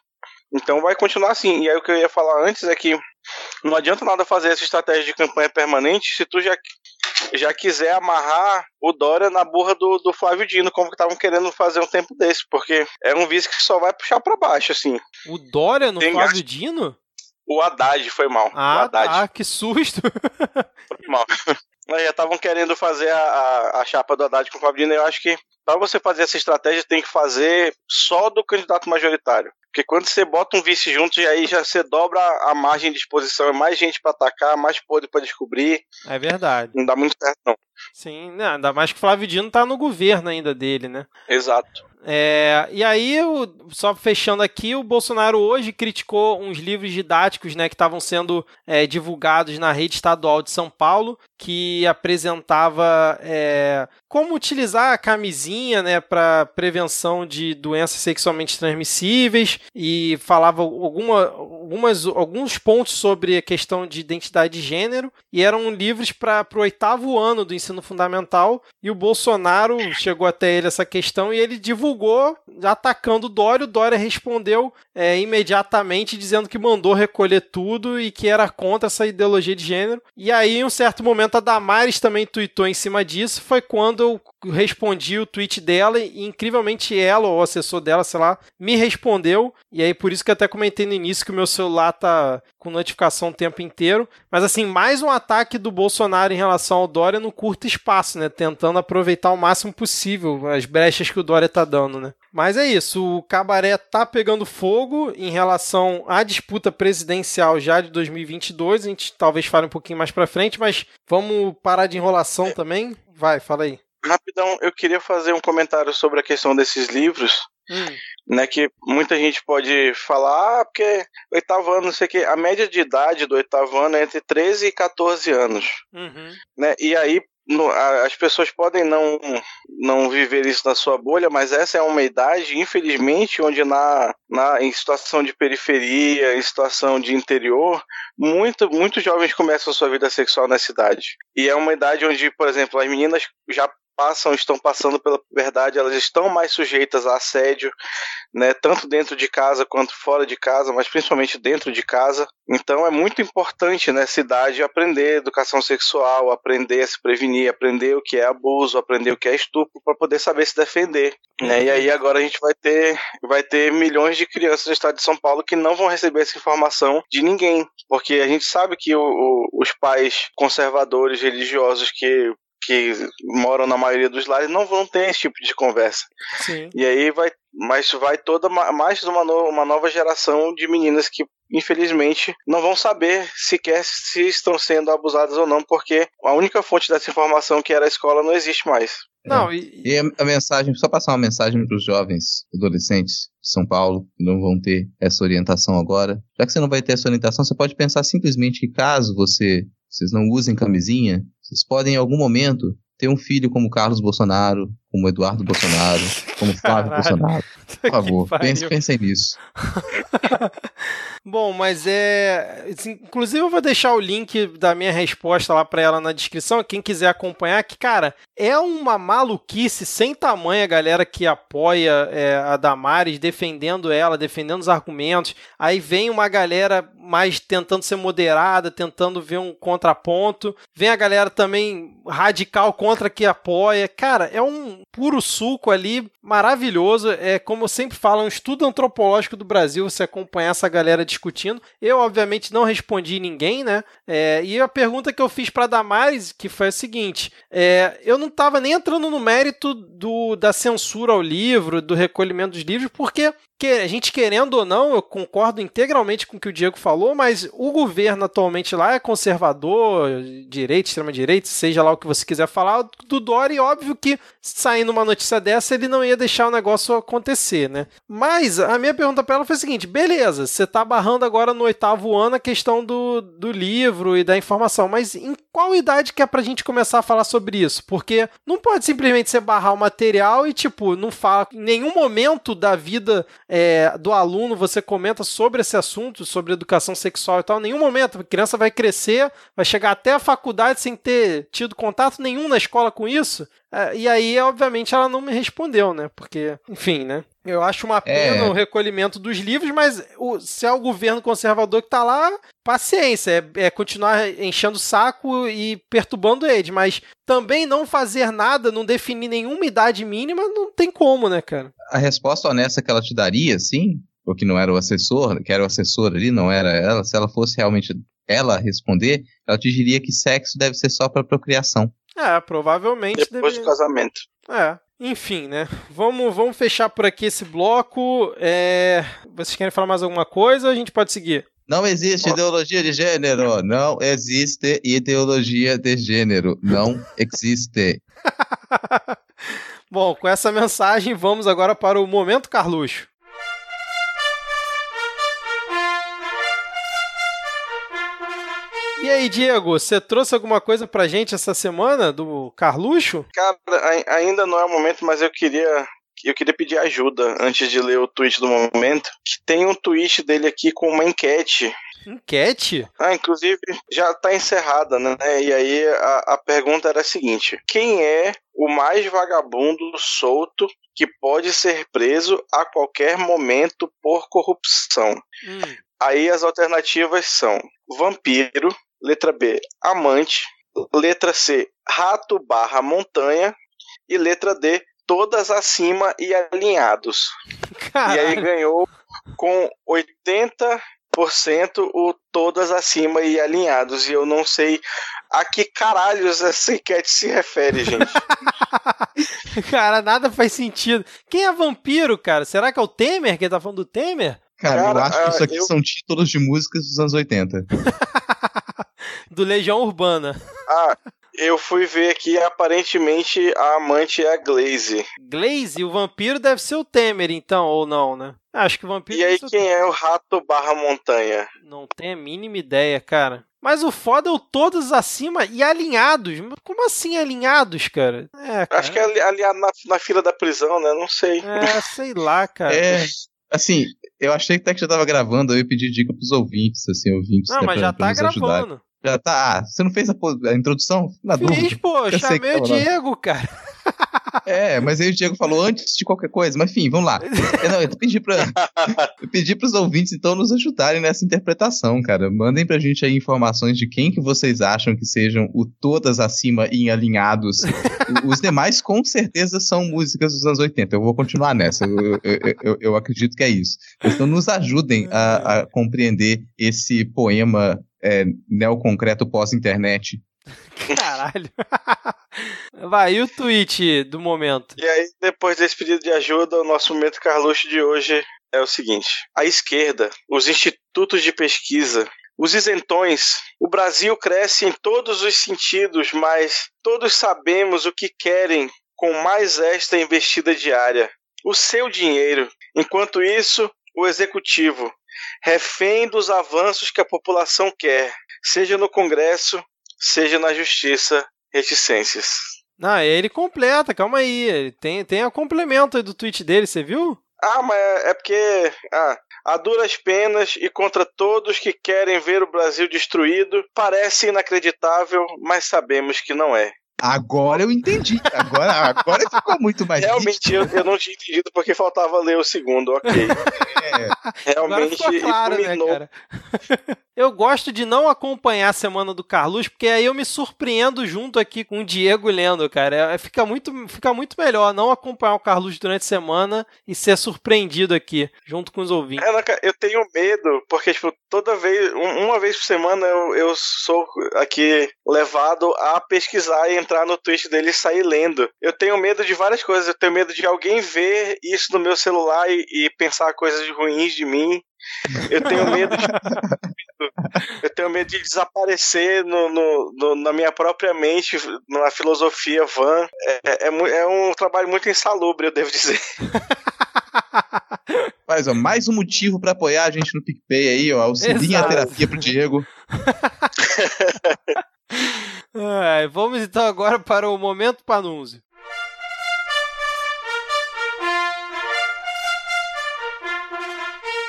Então vai continuar assim. E aí o que eu ia falar antes é que não adianta nada fazer essa estratégia de campanha permanente se tu já, já quiser amarrar o Dória na burra do, do Flávio Dino, como que estavam querendo fazer um tempo desse, porque é um vice que só vai puxar para baixo, assim. O Dória no Tem Flávio Dino? O Haddad foi mal. Ah, o Haddad tá, que susto. foi mal. Já estavam querendo fazer a, a, a, chapa do Haddad com o Fabrino, e eu acho que para você fazer essa estratégia tem que fazer só do candidato majoritário. Porque quando você bota um vice junto, e aí já você dobra a margem de exposição, é mais gente para atacar, mais poder para descobrir. É verdade. Não dá muito certo, não. Sim, não, ainda mais que o Flávio Dino tá no governo ainda dele, né? Exato. É, e aí, só fechando aqui, o Bolsonaro hoje criticou uns livros didáticos né, que estavam sendo é, divulgados na rede estadual de São Paulo, que apresentava é, como utilizar a camisinha né, para prevenção de doenças sexualmente transmissíveis e falava alguma, algumas, alguns pontos sobre a questão de identidade de gênero. E eram livros para o oitavo ano do ensino fundamental. E o Bolsonaro chegou até ele essa questão e ele divulgou atacando o Dória. O Dória respondeu é, imediatamente dizendo que mandou recolher tudo e que era contra essa ideologia de gênero. E aí, em um certo momento, a Damares também tweetou em cima disso. Foi quando eu respondi o tweet dela e incrivelmente ela, ou o assessor dela, sei lá, me respondeu. E aí por isso que eu até comentei no início que o meu celular tá com notificação o tempo inteiro. Mas assim, mais um ataque do Bolsonaro em relação ao Dória no curto espaço, né? Tentando aproveitar o máximo possível as brechas que o Dória tá dando, né? Mas é isso, o cabaré tá pegando fogo em relação à disputa presidencial já de 2022. A gente talvez fale um pouquinho mais para frente, mas vamos parar de enrolação também. Vai, fala aí. Rapidão, eu queria fazer um comentário sobre a questão desses livros. Hum. Né, que muita gente pode falar, ah, porque oitavo ano, não sei o que, a média de idade do oitavo ano é entre 13 e 14 anos. Uhum. Né, e aí no, a, as pessoas podem não, não viver isso na sua bolha, mas essa é uma idade, infelizmente, onde na, na, em situação de periferia, em situação de interior, muito, muitos jovens começam a sua vida sexual nessa idade. E é uma idade onde, por exemplo, as meninas já passam, estão passando pela verdade, elas estão mais sujeitas a assédio, né, tanto dentro de casa quanto fora de casa, mas principalmente dentro de casa. Então é muito importante nessa idade aprender educação sexual, aprender a se prevenir, aprender o que é abuso, aprender o que é estupro para poder saber se defender. Né? E aí agora a gente vai ter, vai ter milhões de crianças no estado de São Paulo que não vão receber essa informação de ninguém, porque a gente sabe que o, o, os pais conservadores religiosos que que moram na maioria dos lares não vão ter esse tipo de conversa. Sim. E aí vai, mas vai toda mais uma, no, uma nova geração de meninas que infelizmente não vão saber sequer se estão sendo abusadas ou não, porque a única fonte dessa informação que era a escola não existe mais. Não, é. e... e a mensagem, só passar uma mensagem para os jovens adolescentes de São Paulo, que não vão ter essa orientação agora. Já que você não vai ter essa orientação, você pode pensar simplesmente que caso você vocês não usem camisinha, vocês podem em algum momento ter um filho como Carlos Bolsonaro, como Eduardo Bolsonaro, como Flávio Caralho. Bolsonaro. Por favor, pense, pensem nisso. Bom, mas é. Assim, inclusive, eu vou deixar o link da minha resposta lá para ela na descrição. Quem quiser acompanhar, que, cara, é uma maluquice sem tamanho a galera que apoia é, a Damares, defendendo ela, defendendo os argumentos. Aí vem uma galera mais tentando ser moderada, tentando ver um contraponto. Vem a galera também radical contra que apoia. Cara, é um puro suco ali maravilhoso. É como eu sempre falo, é um estudo antropológico do Brasil. Você acompanhar essa galera discutindo. Eu, obviamente, não respondi ninguém, né? É, e a pergunta que eu fiz para Damares, que foi a seguinte: é, eu não estava nem entrando no mérito do, da censura ao livro, do recolhimento dos livros, porque que a gente querendo ou não, eu concordo integralmente com o que o Diego falou, mas o governo atualmente lá é conservador, direita, extrema-direita, seja lá o que você quiser falar, do Dória, e óbvio que saindo uma notícia dessa, ele não ia deixar o negócio acontecer, né? Mas a minha pergunta para ela foi a seguinte: beleza, você tá barrando agora no oitavo ano a questão do, do livro e da informação, mas em qual idade que é pra gente começar a falar sobre isso? Porque não pode simplesmente você barrar o material e, tipo, não fala em nenhum momento da vida é, do aluno você comenta sobre esse assunto, sobre educação sexual e tal. Em nenhum momento. A criança vai crescer, vai chegar até a faculdade sem ter tido contato nenhum na escola com isso. É, e aí, obviamente, ela não me respondeu, né? Porque, enfim, né? Eu acho uma pena é. o recolhimento dos livros, mas o, se é o governo conservador que está lá, paciência, é, é, continuar enchendo o saco e perturbando ele, mas também não fazer nada, não definir nenhuma idade mínima, não tem como, né, cara? A resposta honesta que ela te daria, sim, ou que não era o assessor, que era o assessor ali, não era ela, se ela fosse realmente ela responder, ela te diria que sexo deve ser só para procriação. É, provavelmente Depois deve... do casamento. É. Enfim, né? Vamos, vamos fechar por aqui esse bloco. É... Vocês querem falar mais alguma coisa? A gente pode seguir. Não existe ideologia de gênero. Não existe ideologia de gênero. Não existe. Bom, com essa mensagem, vamos agora para o Momento Carluxo. E aí, Diego, você trouxe alguma coisa pra gente essa semana do Carluxo? Cara, ainda não é o momento, mas eu queria. Eu queria pedir ajuda antes de ler o tweet do momento. Que tem um tweet dele aqui com uma enquete. Enquete? Ah, inclusive já tá encerrada, né? E aí a, a pergunta era a seguinte: Quem é o mais vagabundo solto que pode ser preso a qualquer momento por corrupção? Hum, Aí as alternativas são vampiro, letra B, amante, letra C, rato barra montanha e letra D, todas acima e alinhados. E aí caralho. ganhou com 80% o todas acima e alinhados. E eu não sei a que caralhos essa enquete se refere, gente. Cara, nada faz sentido. Quem é vampiro, cara? Será que é o Temer? Quem tá falando do Temer? Cara, eu Cara, acho que isso ah, aqui eu- são títulos de músicas dos anos 80. Do Legião Urbana. Ah, eu fui ver aqui, aparentemente a amante é a Glaze. Glaze, o vampiro deve ser o Temer, então, ou não, né? Acho que o vampiro E aí, deve ser o quem é o rato barra montanha? Não tenho a mínima ideia, cara. Mas o foda é o todos acima e alinhados. Como assim alinhados, cara? É, cara. Acho que é ali- aliado na, na fila da prisão, né? Não sei. É, sei lá, cara. É, assim, eu achei até que já tava gravando, eu ia pedir dica pros ouvintes, assim, ouvintes. Não, né, mas pra- já pra tá ajudarem. Já tá. Ah, você não fez a, a introdução? Na Fiz, dúvida. pô, Eu chamei o tava lá. Diego, cara. É, mas aí o Diego falou antes de qualquer coisa, mas enfim, vamos lá. Eu, não, eu pedi pra. eu pedi pros ouvintes, então, nos ajudarem nessa interpretação, cara. Mandem pra gente aí informações de quem que vocês acham que sejam o todas acima e alinhados. O- Os demais, com certeza, são músicas dos anos 80. Eu vou continuar nessa. Eu, eu- eu- eu acredito que é isso. Então, nos ajudem a, a compreender esse poema é, neoconcreto pós-internet. Caralho. Vai, e o tweet do momento? E aí, depois desse pedido de ajuda, o nosso momento Carluxo de hoje é o seguinte: a esquerda, os institutos de pesquisa, os isentões, o Brasil cresce em todos os sentidos, mas todos sabemos o que querem com mais esta investida diária: o seu dinheiro. Enquanto isso, o executivo, refém dos avanços que a população quer, seja no Congresso, seja na Justiça, reticências. Não, ele completa, calma aí. Ele tem, tem a complemento aí do tweet dele, você viu? Ah, mas é é porque ah, a duras penas e contra todos que querem ver o Brasil destruído, parece inacreditável, mas sabemos que não é. Agora eu entendi. Agora, agora ficou muito mais Realmente eu, eu não tinha entendido porque faltava ler o segundo, ok. É, Realmente ficou claro, né, cara? eu gosto de não acompanhar a semana do Carlos, porque aí eu me surpreendo junto aqui com o Diego lendo, cara. É, fica, muito, fica muito melhor não acompanhar o Carlos durante a semana e ser surpreendido aqui, junto com os ouvintes. É, eu tenho medo, porque, tipo, toda vez, um- uma vez por semana eu, eu sou aqui levado a pesquisar e entrar no Twitch dele e sair lendo. Eu tenho medo de várias coisas. Eu tenho medo de alguém ver isso no meu celular e, e pensar coisas ruins de mim. Eu tenho medo de. eu tenho medo de desaparecer no, no- no- na minha própria mente, na filosofia van. É, é, é é um trabalho muito insalubre, eu devo dizer. Mas, ó, mais um motivo pra apoiar a gente no PicPay aí, ó. Auxilia a terapia pro Diego. Vamos então agora para o momento panúncio.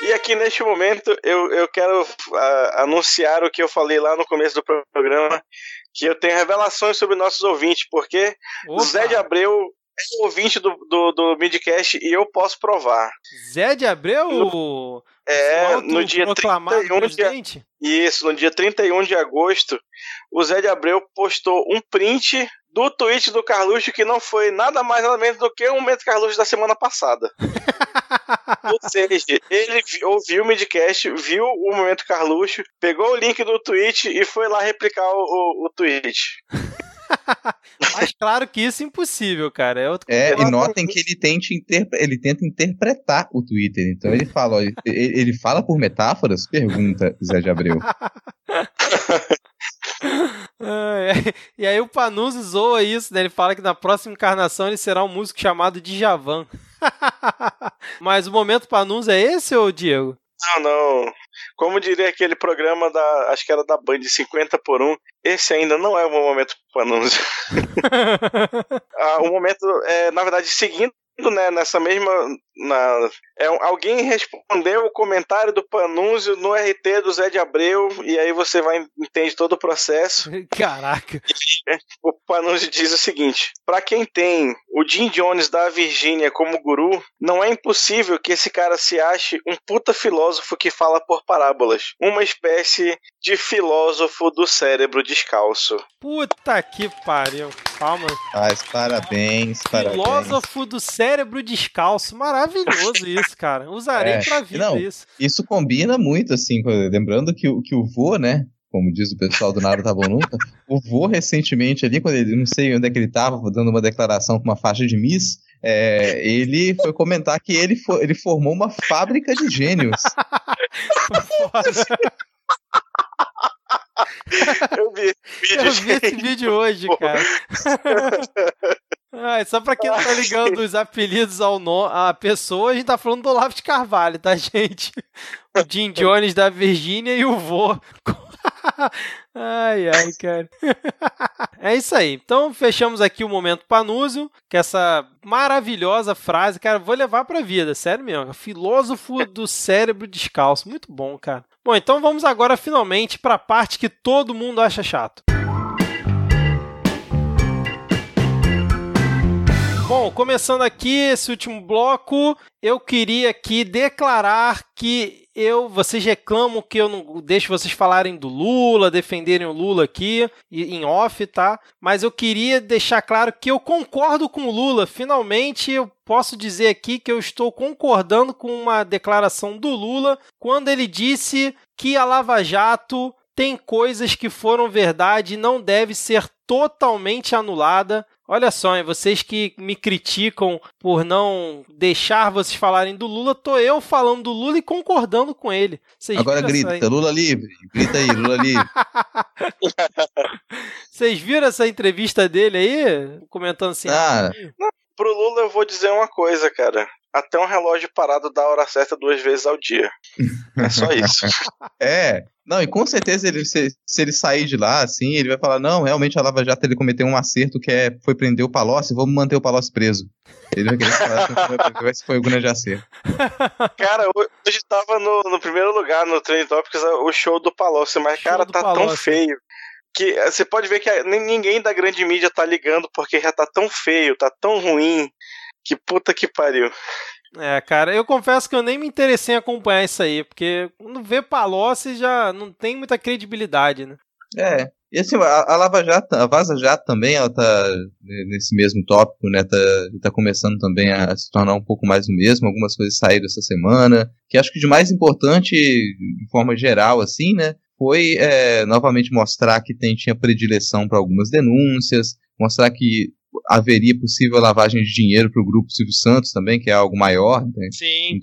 E aqui neste momento eu, eu quero ah, anunciar o que eu falei lá no começo do programa, que eu tenho revelações sobre nossos ouvintes, porque Opa, Zé de Abreu é ouvinte do, do, do Midcast e eu posso provar. Zé de Abreu? o É, no dia autoproclamado 31 de, isso, no dia 31 de agosto, o Zé de Abreu postou um print do tweet do Carluxo que não foi nada mais nada menos do que o momento Carluxo da semana passada. Ou seja, ele ouviu o midcast, viu o momento Carluxo, pegou o link do tweet e foi lá replicar o, o, o tweet. Mas claro que isso é impossível, cara. É, outro... é e notem que ele, tenta interpre... ele tenta interpretar o Twitter. Então ele fala, ó, ele, ele fala por metáforas? Pergunta Zé de Abreu. e aí o Panuzzi zoa isso, né? Ele fala que na próxima encarnação ele será um músico chamado Djavan. Mas o momento Panuzzi é esse, ou Diego? Não, não. Como diria aquele programa da. Acho que era da Band 50 por 1, esse ainda não é o momento Panuzzi. ah, o momento, é, na verdade, seguindo né, nessa mesma. Na, é, alguém respondeu o comentário do Panúncio no RT do Zé de Abreu, e aí você vai entende todo o processo. Caraca. o Panúncio diz o seguinte: para quem tem o Jim Jones da Virgínia como guru, não é impossível que esse cara se ache um puta filósofo que fala por parábolas. Uma espécie de filósofo do cérebro descalço. Puta que pariu. Calma. Mas parabéns, parabéns. Filósofo do cérebro cérebro descalço. Maravilhoso isso, cara. Usarei é, pra vida não, isso. Isso combina muito, assim, lembrando que, que o vô, né? Como diz o pessoal do Nada Tá Bom Nunca, o vô recentemente ali, quando ele, não sei onde é que ele tava, dando uma declaração com uma faixa de Miss, é, ele foi comentar que ele, for, ele formou uma fábrica de gênios. Eu vi esse vídeo, Eu vi esse vídeo hoje, cara. Ah, só pra quem não tá ligando os apelidos ao no... à pessoa, a gente tá falando do Olavo de Carvalho, tá, gente? O Jim Jones da Virgínia e o vô. ai, ai, cara. É isso aí. Então, fechamos aqui o momento Panúzio, que essa maravilhosa frase, cara, vou levar pra vida, sério mesmo. Filósofo do cérebro descalço. Muito bom, cara. Bom, então vamos agora finalmente para a parte que todo mundo acha chato. Bom, começando aqui esse último bloco, eu queria aqui declarar que eu, vocês reclamam que eu não deixo vocês falarem do Lula, defenderem o Lula aqui em off, tá? Mas eu queria deixar claro que eu concordo com o Lula. Finalmente eu posso dizer aqui que eu estou concordando com uma declaração do Lula quando ele disse que a Lava Jato tem coisas que foram verdade e não deve ser totalmente anulada. Olha só, hein, vocês que me criticam por não deixar vocês falarem do Lula, tô eu falando do Lula e concordando com ele. Vocês Agora grita, essa... Lula livre. Grita aí, Lula livre. vocês viram essa entrevista dele aí? Comentando assim. Ah. Pro Lula eu vou dizer uma coisa, cara até um relógio parado dá a hora certa duas vezes ao dia. É só isso. é. Não, e com certeza ele, se, se, ele sair de lá, assim, ele vai falar, não, realmente a Lava Jato ele cometeu um acerto que é, foi prender o Palocci, vamos manter o Palocci preso. Ele vai querer falar que foi o grande acerto. Cara, hoje tava no, no primeiro lugar no Trending Topics o show do Palocci, mas, show cara, tá Palocci. tão feio que você pode ver que ninguém da grande mídia tá ligando porque já tá tão feio, tá tão ruim que puta que pariu. É, cara, eu confesso que eu nem me interessei em acompanhar isso aí, porque quando vê Palocci já não tem muita credibilidade, né? É, e assim, a, a Lava Jato, a Vaza Jato também, ela tá nesse mesmo tópico, né, tá, tá começando também a se tornar um pouco mais o mesmo, algumas coisas saíram essa semana, que acho que de mais importante, de forma geral, assim, né, foi é, novamente mostrar que tem, tinha predileção para algumas denúncias, mostrar que haveria possível lavagem de dinheiro para o grupo Silvio Santos também, que é algo maior. Né? Sim.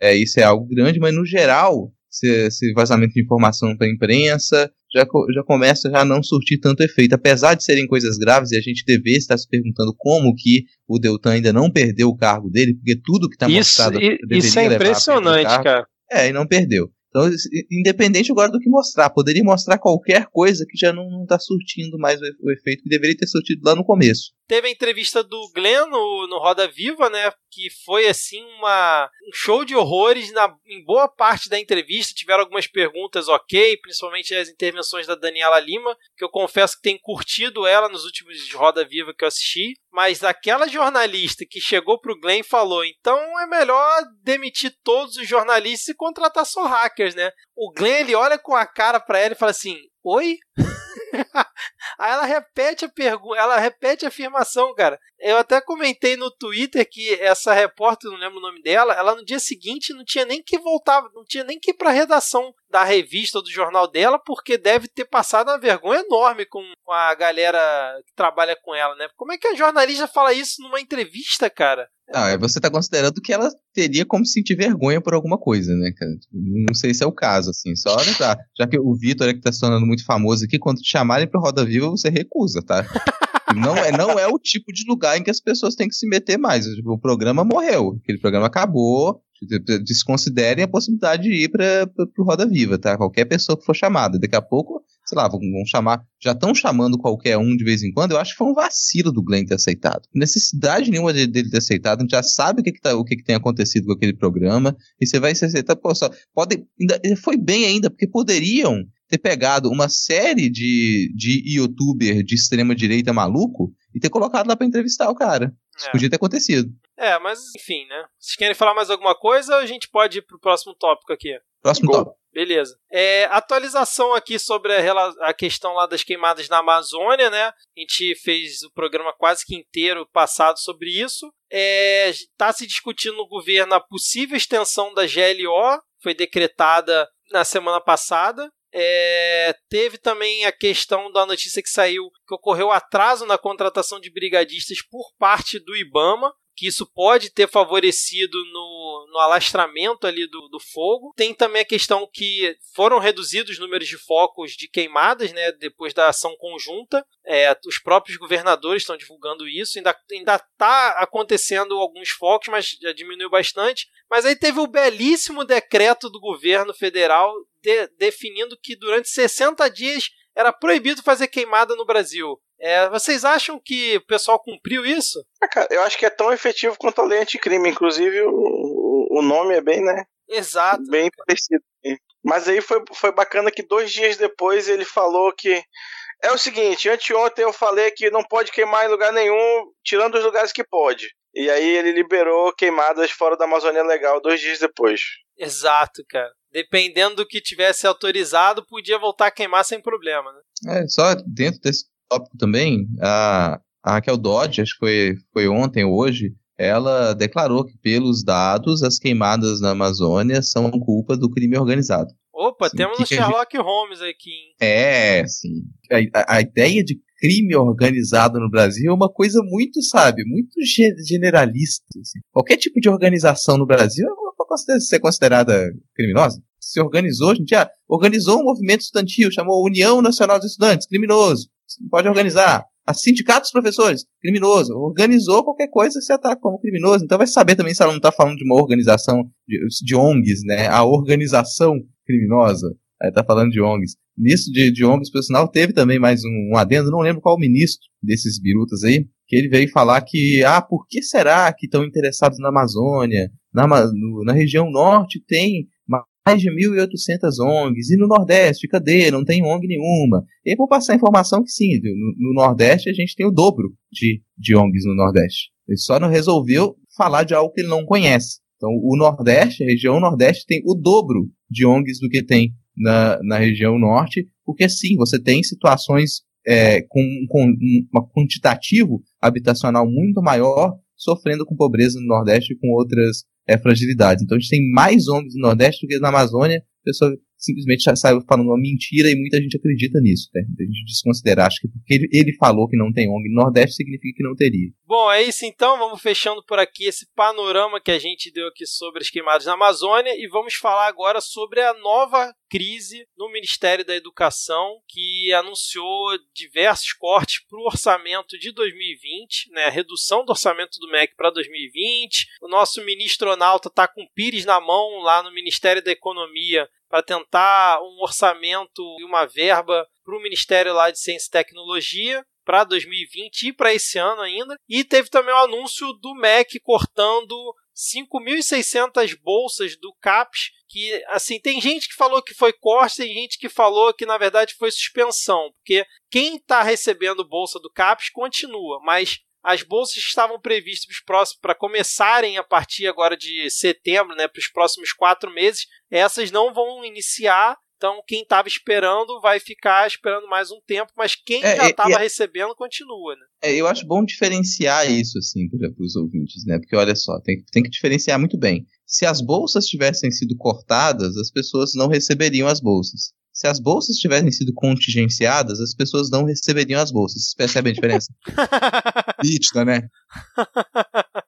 É, isso é algo grande, mas no geral, esse, vazamento de informação para a imprensa já, já começa já a não surtir tanto efeito. Apesar de serem coisas graves e a gente dever estar se perguntando como que o Deltan ainda não perdeu o cargo dele, porque tudo que está mostrado. Isso é impressionante, cara. É, e não perdeu. Então, independente agora do que mostrar, poderia mostrar qualquer coisa que já não está surtindo mais o, efeito que deveria ter surtido lá no começo. Teve a entrevista do Glenn no, no Roda Viva, né? Que foi assim uma, um show de horrores. Na, em boa parte da entrevista tiveram algumas perguntas ok, principalmente as intervenções da Daniela Lima, que eu confesso que tenho curtido ela nos últimos Roda Viva que eu assisti. Mas aquela jornalista que chegou pro Glenn e falou: então é melhor demitir todos os jornalistas e contratar só hackers, né? O Glenn ele olha com a cara para ela e fala assim: Oi? Aí ela repete a pergunta, ela repete a afirmação, cara. Eu até comentei no Twitter que essa repórter, não lembro o nome dela, ela no dia seguinte não tinha nem que voltar, não tinha nem que ir pra redação da revista ou do jornal dela, porque deve ter passado uma vergonha enorme com, a galera que trabalha com ela, né? Como é que a jornalista fala isso numa entrevista, cara? Ah, você tá considerando que ela teria como sentir vergonha por alguma coisa, né? Não sei se é o caso, assim. Só lembrar. Já que o Vitor é que tá se tornando muito famoso aqui, quando te chamarem pro Roda Viva, você recusa, tá? Não é, não é o tipo de lugar em que as pessoas têm que se meter mais. Tipo, o programa morreu. Aquele programa acabou. Desconsiderem a possibilidade de ir para o Roda Viva, tá? Qualquer pessoa que for chamada. Daqui a pouco sei lá, vão, vão chamar, já estão chamando qualquer um de vez em quando, eu acho que foi um vacilo do Glenn ter aceitado. Necessidade nenhuma dele, dele ter aceitado, a gente já sabe o que, que, tá, o que, que tem acontecido com aquele programa, e você vai se aceitar, pô, só, pode, ainda, foi bem ainda, porque poderiam ter pegado uma série de, de youtuber de extrema direita maluco e ter colocado lá para entrevistar o cara. Isso é. podia ter acontecido. É, mas enfim, né? Vocês querem falar mais alguma coisa ou a gente pode ir pro próximo tópico aqui? Próximo tópico. Beleza. É, atualização aqui sobre a, a, questão lá das queimadas na Amazônia, né? A gente fez o programa quase que inteiro passado sobre isso. Está é, se discutindo no governo a possível extensão da GLO, foi decretada na semana passada. É, teve também a questão da notícia que saiu que ocorreu atraso na contratação de brigadistas por parte do IBAMA que isso pode ter favorecido no, no alastramento ali do, do fogo. Tem também a questão que foram reduzidos os números de focos de queimadas, né, depois da ação conjunta. É, os próprios governadores estão divulgando isso. Ainda ainda está acontecendo alguns focos, mas já diminuiu bastante. Mas aí teve o belíssimo decreto do governo federal de, definindo que durante 60 dias era proibido fazer queimada no Brasil. É, vocês acham que o pessoal cumpriu isso? Ah, cara, eu acho que é tão efetivo quanto a lei anticrime. Inclusive, o, o nome é bem, né? Exato. Bem parecido. Mas aí foi, foi bacana que dois dias depois ele falou que. É o seguinte, anteontem eu falei que não pode queimar em lugar nenhum, tirando os lugares que pode. E aí ele liberou queimadas fora da Amazônia Legal dois dias depois. Exato, cara. Dependendo do que tivesse autorizado, podia voltar a queimar sem problema, né? É, só dentro desse tópico também, a, a Raquel Dodge, acho que foi, foi ontem ou hoje, ela declarou que, pelos dados, as queimadas na Amazônia são culpa do crime organizado. Opa, sim, temos o Sherlock gente... Holmes aqui. Hein? É, sim. A, a, ideia de crime organizado no Brasil é uma coisa muito, sabe, muito generalista. Assim. Qualquer tipo de organização no Brasil pode ser considerada criminosa. Se organizou, a gente já organizou um movimento estudantil, chamou União Nacional dos Estudantes, criminoso. Não pode organizar. A sindicato dos professores, criminoso. Organizou qualquer coisa, você ataca como criminoso. Então vai saber também se ela não está falando de uma organização de, de, ONGs, né? A organização criminosa. Aí tá falando de ONGs. Nisso de, de ONGs, por teve também mais um, um adendo, não lembro qual ministro desses birutas aí, que ele veio falar que, ah, por que será que estão interessados na Amazônia? Na, no, na região norte tem mais de 1.800 ONGs, e no Nordeste, cadê? Não tem ONG nenhuma. E aí vou passar a informação que sim, no, no, Nordeste a gente tem o dobro de, de ONGs no Nordeste. Ele só não resolveu falar de algo que ele não conhece. Então, o Nordeste, a região Nordeste, tem o dobro de ONGs do que tem na, na região Norte, porque sim, você tem situações é, com, com um quantitativo habitacional muito maior, sofrendo com pobreza no Nordeste e com outras é, fragilidades. Então a gente tem mais ONGs no Nordeste do que na Amazônia. A pessoa simplesmente saiu falando uma mentira e muita gente acredita nisso. Né? Muita gente desconsidera. Acho que porque ele, ele falou que não tem ONG no Nordeste significa que não teria. Bom, é isso então. Vamos fechando por aqui esse panorama que a gente deu aqui sobre as queimadas na Amazônia e vamos falar agora sobre a nova crise no Ministério da Educação, que anunciou diversos cortes para o orçamento de 2020, né, redução do orçamento do MEC para 2020. O nosso ministro Ronaldo está com o Pires na mão lá no Ministério da Economia para tentar um orçamento e uma verba para o Ministério lá de Ciência e Tecnologia para 2020 e para esse ano ainda. E teve também o anúncio do MEC cortando 5.600 bolsas do CAPES, que assim, tem gente que falou que foi corte, tem gente que falou que na verdade foi suspensão, porque quem está recebendo bolsa do CAPES continua, mas as bolsas estavam previstas para começarem a partir agora de setembro, né, para os próximos quatro meses, essas não vão iniciar Então, quem estava esperando vai ficar esperando mais um tempo, mas quem é, já estava recebendo continua, né? É, eu acho bom diferenciar isso, assim, para os ouvintes, né? Porque olha só, tem, tem que diferenciar muito bem. Se as bolsas tivessem sido cortadas, as pessoas não receberiam as bolsas. Se as bolsas tivessem sido contingenciadas, as pessoas não receberiam as bolsas. Vocês percebem a diferença? Nítida, né?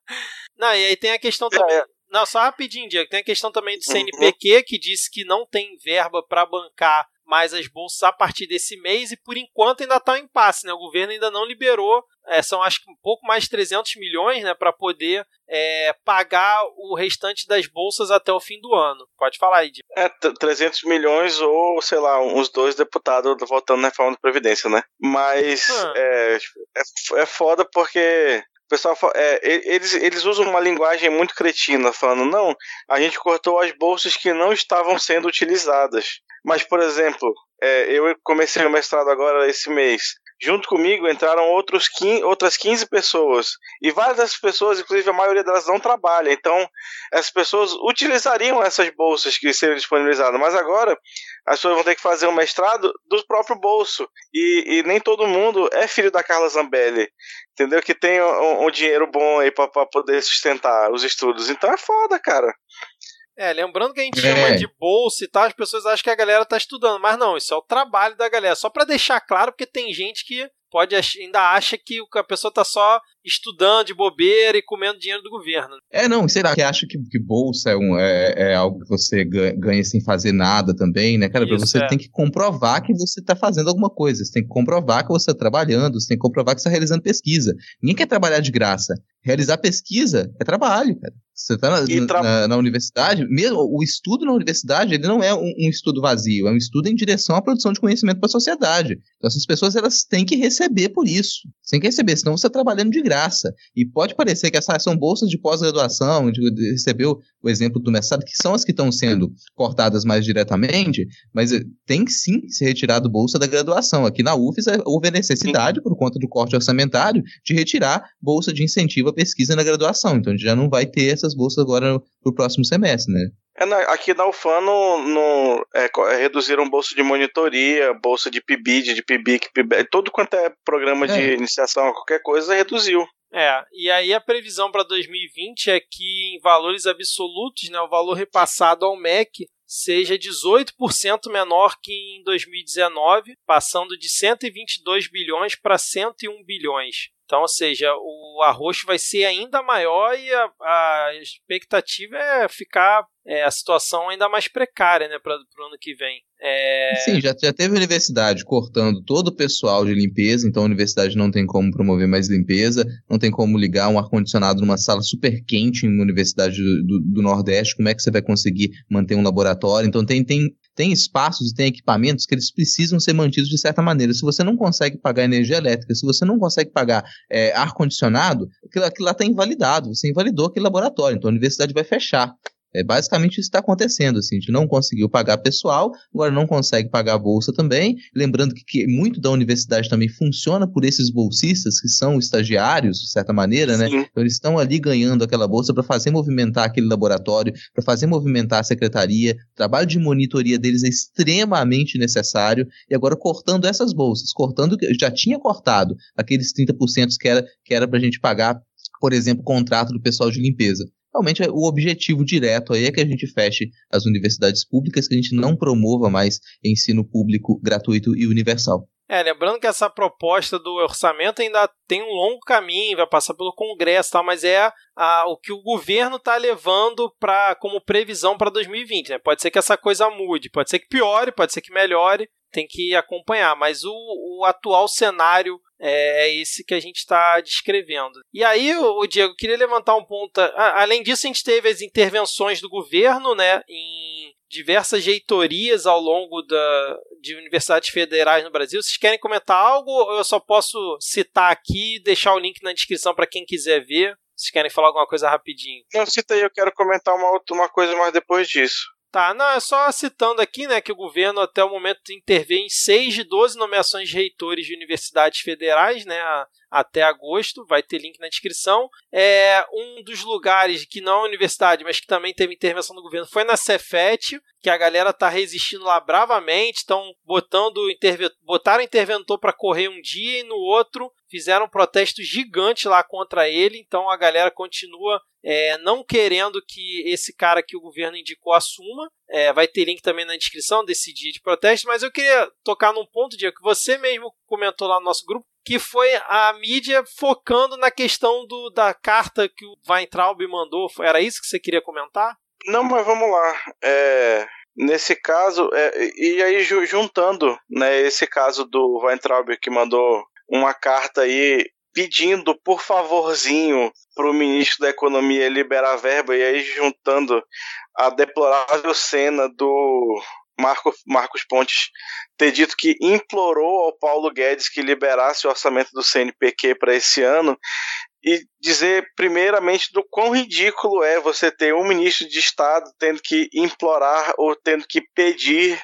Não, e aí tem a questão também. Não, só rapidinho, Diego. Tem a questão também do CNPq, uhum. que disse que não tem verba para bancar mais as bolsas a partir desse mês e por enquanto ainda está em impasse, né? O governo ainda não liberou, é, são acho que um pouco mais de 300 milhões, né, para poder é, pagar o restante das bolsas até o fim do ano. Pode falar aí, Diego. É, 300 milhões ou, sei lá, uns dois deputados votando na reforma da Previdência, né? Mas ah. é, é, é foda porque o pessoal é, eles, eles usam uma linguagem muito cretina, falando, não, a gente cortou as bolsas que não estavam sendo utilizadas. Mas, por exemplo, é, eu comecei o mestrado agora esse mês. Junto comigo entraram outros 15, outras 15 pessoas. E várias dessas pessoas, inclusive a maioria delas, não trabalha. Então, essas pessoas utilizariam essas bolsas que seriam disponibilizadas. Mas agora, as pessoas vão ter que fazer um mestrado do próprio bolso. E, e nem todo mundo é filho da Carla Zambelli. Entendeu? Que tem um, um dinheiro bom aí para poder sustentar os estudos. Então é foda, cara. É, lembrando que a gente é. chama de bolsa e tal, as pessoas acham que a galera tá estudando, mas não, isso é o trabalho da galera. Só para deixar claro, porque tem gente que pode ainda acha que a pessoa tá só estudando de bobeira e comendo dinheiro do governo. É, não, sei lá, que acha que, que bolsa é, um, é, é, algo que você ganha sem fazer nada também, né, cara? Isso, você é. tem que comprovar que você tá fazendo alguma coisa, você tem que comprovar que você tá trabalhando, você tem que comprovar que você tá realizando pesquisa. Ninguém quer trabalhar de graça. Realizar pesquisa é trabalho, cara. Você está na, tra... na, na, universidade, mesmo o estudo na universidade, ele não é um, um, estudo vazio, é um estudo em direção à produção de conhecimento para a sociedade. Então essas pessoas elas têm que receber por isso. Você tem que receber, senão você está trabalhando de graça. E pode parecer que essas são bolsas de pós-graduação, de recebeu o exemplo do mestrado, que são as que estão sendo cortadas mais diretamente, mas eh, tem que sim ser retirado bolsa da graduação. Aqui na UFES eh, houve a necessidade, por conta do corte orçamentário, de retirar bolsa de incentivo pesquisa na graduação. Então a gente já não vai ter essas bolsas agora para o próximo semestre, né? É, aqui na UFANO no, é, é, reduziram bolsa de monitoria, bolsa de PIBID, de PIBIC, PIBIC, todo quanto é programa é. de iniciação a qualquer coisa, reduziu. É, e aí a previsão para 2020 é que em valores absolutos, né, o valor repassado ao MEC seja 18% menor que em 2019, passando de 122 bilhões para 101 bilhões. Então, ou seja, o arroxo vai ser ainda maior e a, a expectativa é ficar é, a situação ainda mais precária né, para o ano que vem. É... Sim, já, já teve universidade cortando todo o pessoal de limpeza, então a universidade não tem como promover mais limpeza, não tem como ligar um ar-condicionado numa sala super quente em uma universidade do, do, do, Nordeste, como é que você vai conseguir manter um laboratório? Então tem, tem, tem espaços e tem equipamentos que eles precisam ser mantidos de certa maneira. Se você não consegue pagar energia elétrica, se você não consegue pagar é, ar-condicionado, aquilo, aquilo lá está invalidado, você invalidou aquele laboratório, então a universidade vai fechar. É basicamente isso está acontecendo. Assim, a gente não conseguiu pagar pessoal, agora não consegue pagar a bolsa também. Lembrando que, que muito da universidade também funciona por esses bolsistas que são estagiários, de certa maneira, né? Então, eles estão ali ganhando aquela bolsa para fazer movimentar aquele laboratório, para fazer movimentar a secretaria. O trabalho de monitoria deles é extremamente necessário. E agora cortando essas bolsas, cortando, já tinha cortado aqueles 30% que era que era para a gente pagar por exemplo, contrato do pessoal de limpeza realmente o objetivo direto aí é que a gente feche as universidades públicas, que a gente não promova mais ensino público gratuito e universal. É, lembrando que essa proposta do orçamento ainda tem um longo caminho, vai passar pelo Congresso, tal, mas é a, o que o governo está levando para como previsão para 2020. Né? Pode ser que essa coisa mude, pode ser que piore, pode ser que melhore, tem que acompanhar. Mas o, o atual cenário é, é esse que a gente está descrevendo. E aí, o Diego, queria levantar um ponto. Além disso, a gente teve as intervenções do governo, né, em diversas reitorias ao longo da, de universidades federais no Brasil. Vocês querem comentar algo? Eu só posso citar aqui e deixar o link na descrição para quem quiser ver? Vocês querem falar alguma coisa rapidinho? Não, cita aí, eu quero comentar uma, uma coisa mais depois disso. Tá, não, é só citando aqui, né, que o governo até o momento interveio em 6 de 12 nomeações de reitores de universidades federais, né, até agosto, vai ter link na descrição. É um dos lugares que não é universidade, mas que também teve intervenção do governo foi na Cefet, que a galera tá resistindo lá bravamente, estão botando interve botaram interventor para correr um dia e no outro fizeram um protesto gigante lá contra ele, então a galera continua é, não querendo que esse cara que o governo indicou assuma. É, vai ter link também na descrição desse dia de protesto, mas eu queria tocar num ponto, Diego, que você mesmo comentou lá no nosso grupo, que foi a mídia focando na questão do, da carta que o Weintraub mandou. Era isso que você queria comentar? Não, mas vamos lá. É, nesse caso, é, e aí juntando né, esse caso do Weintraub que mandou uma carta aí pedindo por favorzinho para o ministro da Economia liberar verba, e aí juntando a deplorável cena do Marco, Marcos Pontes ter dito que implorou ao Paulo Guedes que liberasse o orçamento do CNPq para esse ano e dizer primeiramente do quão ridículo é você ter um ministro de Estado tendo que implorar ou tendo que pedir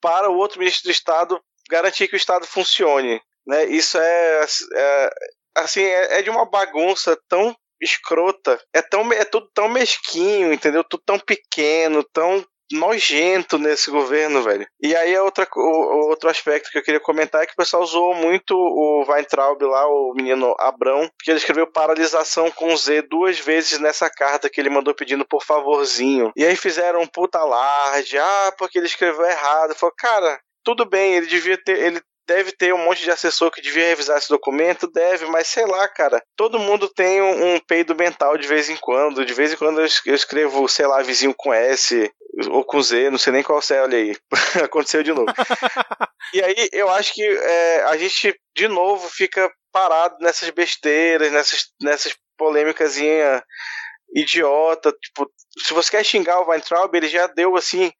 para o outro ministro de Estado garantir que o Estado funcione. Né? Isso é, é assim é, é de uma bagunça tão escrota, é tão é tudo tão mesquinho, entendeu? Tudo tão pequeno, tão nojento nesse governo, velho. E aí é outra, o, outro aspecto que eu queria comentar é que o pessoal usou muito o Weintraub lá, o menino Abrão, porque ele escreveu paralisação com Z duas vezes nessa carta que ele mandou pedindo por favorzinho. E aí fizeram um puta alarde, ah, porque ele escreveu errado. Falei, cara, tudo bem, ele devia ter, ele deve ter um monte de assessor que devia revisar esse documento, deve, mas sei lá, cara. Todo mundo tem um, um peido mental de vez em quando. De vez em quando eu escrevo, sei lá, vizinho com S ou com Z, não sei nem qual é, olha aí. Aconteceu de novo. e aí eu acho que é, a gente, de novo, fica parado nessas besteiras, nessas, nessas polêmicas idiota. Tipo, se você quer xingar o Weintraub, ele já deu assim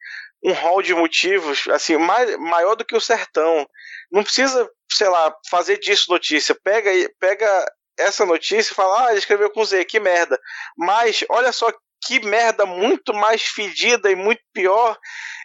um rol de motivos assim mais, maior do que o sertão. Não precisa, sei lá, fazer disso notícia. Pega pega essa notícia e fala: "Ah, ele escreveu com Z, que merda". Mas olha só que merda muito mais fedida e muito pior.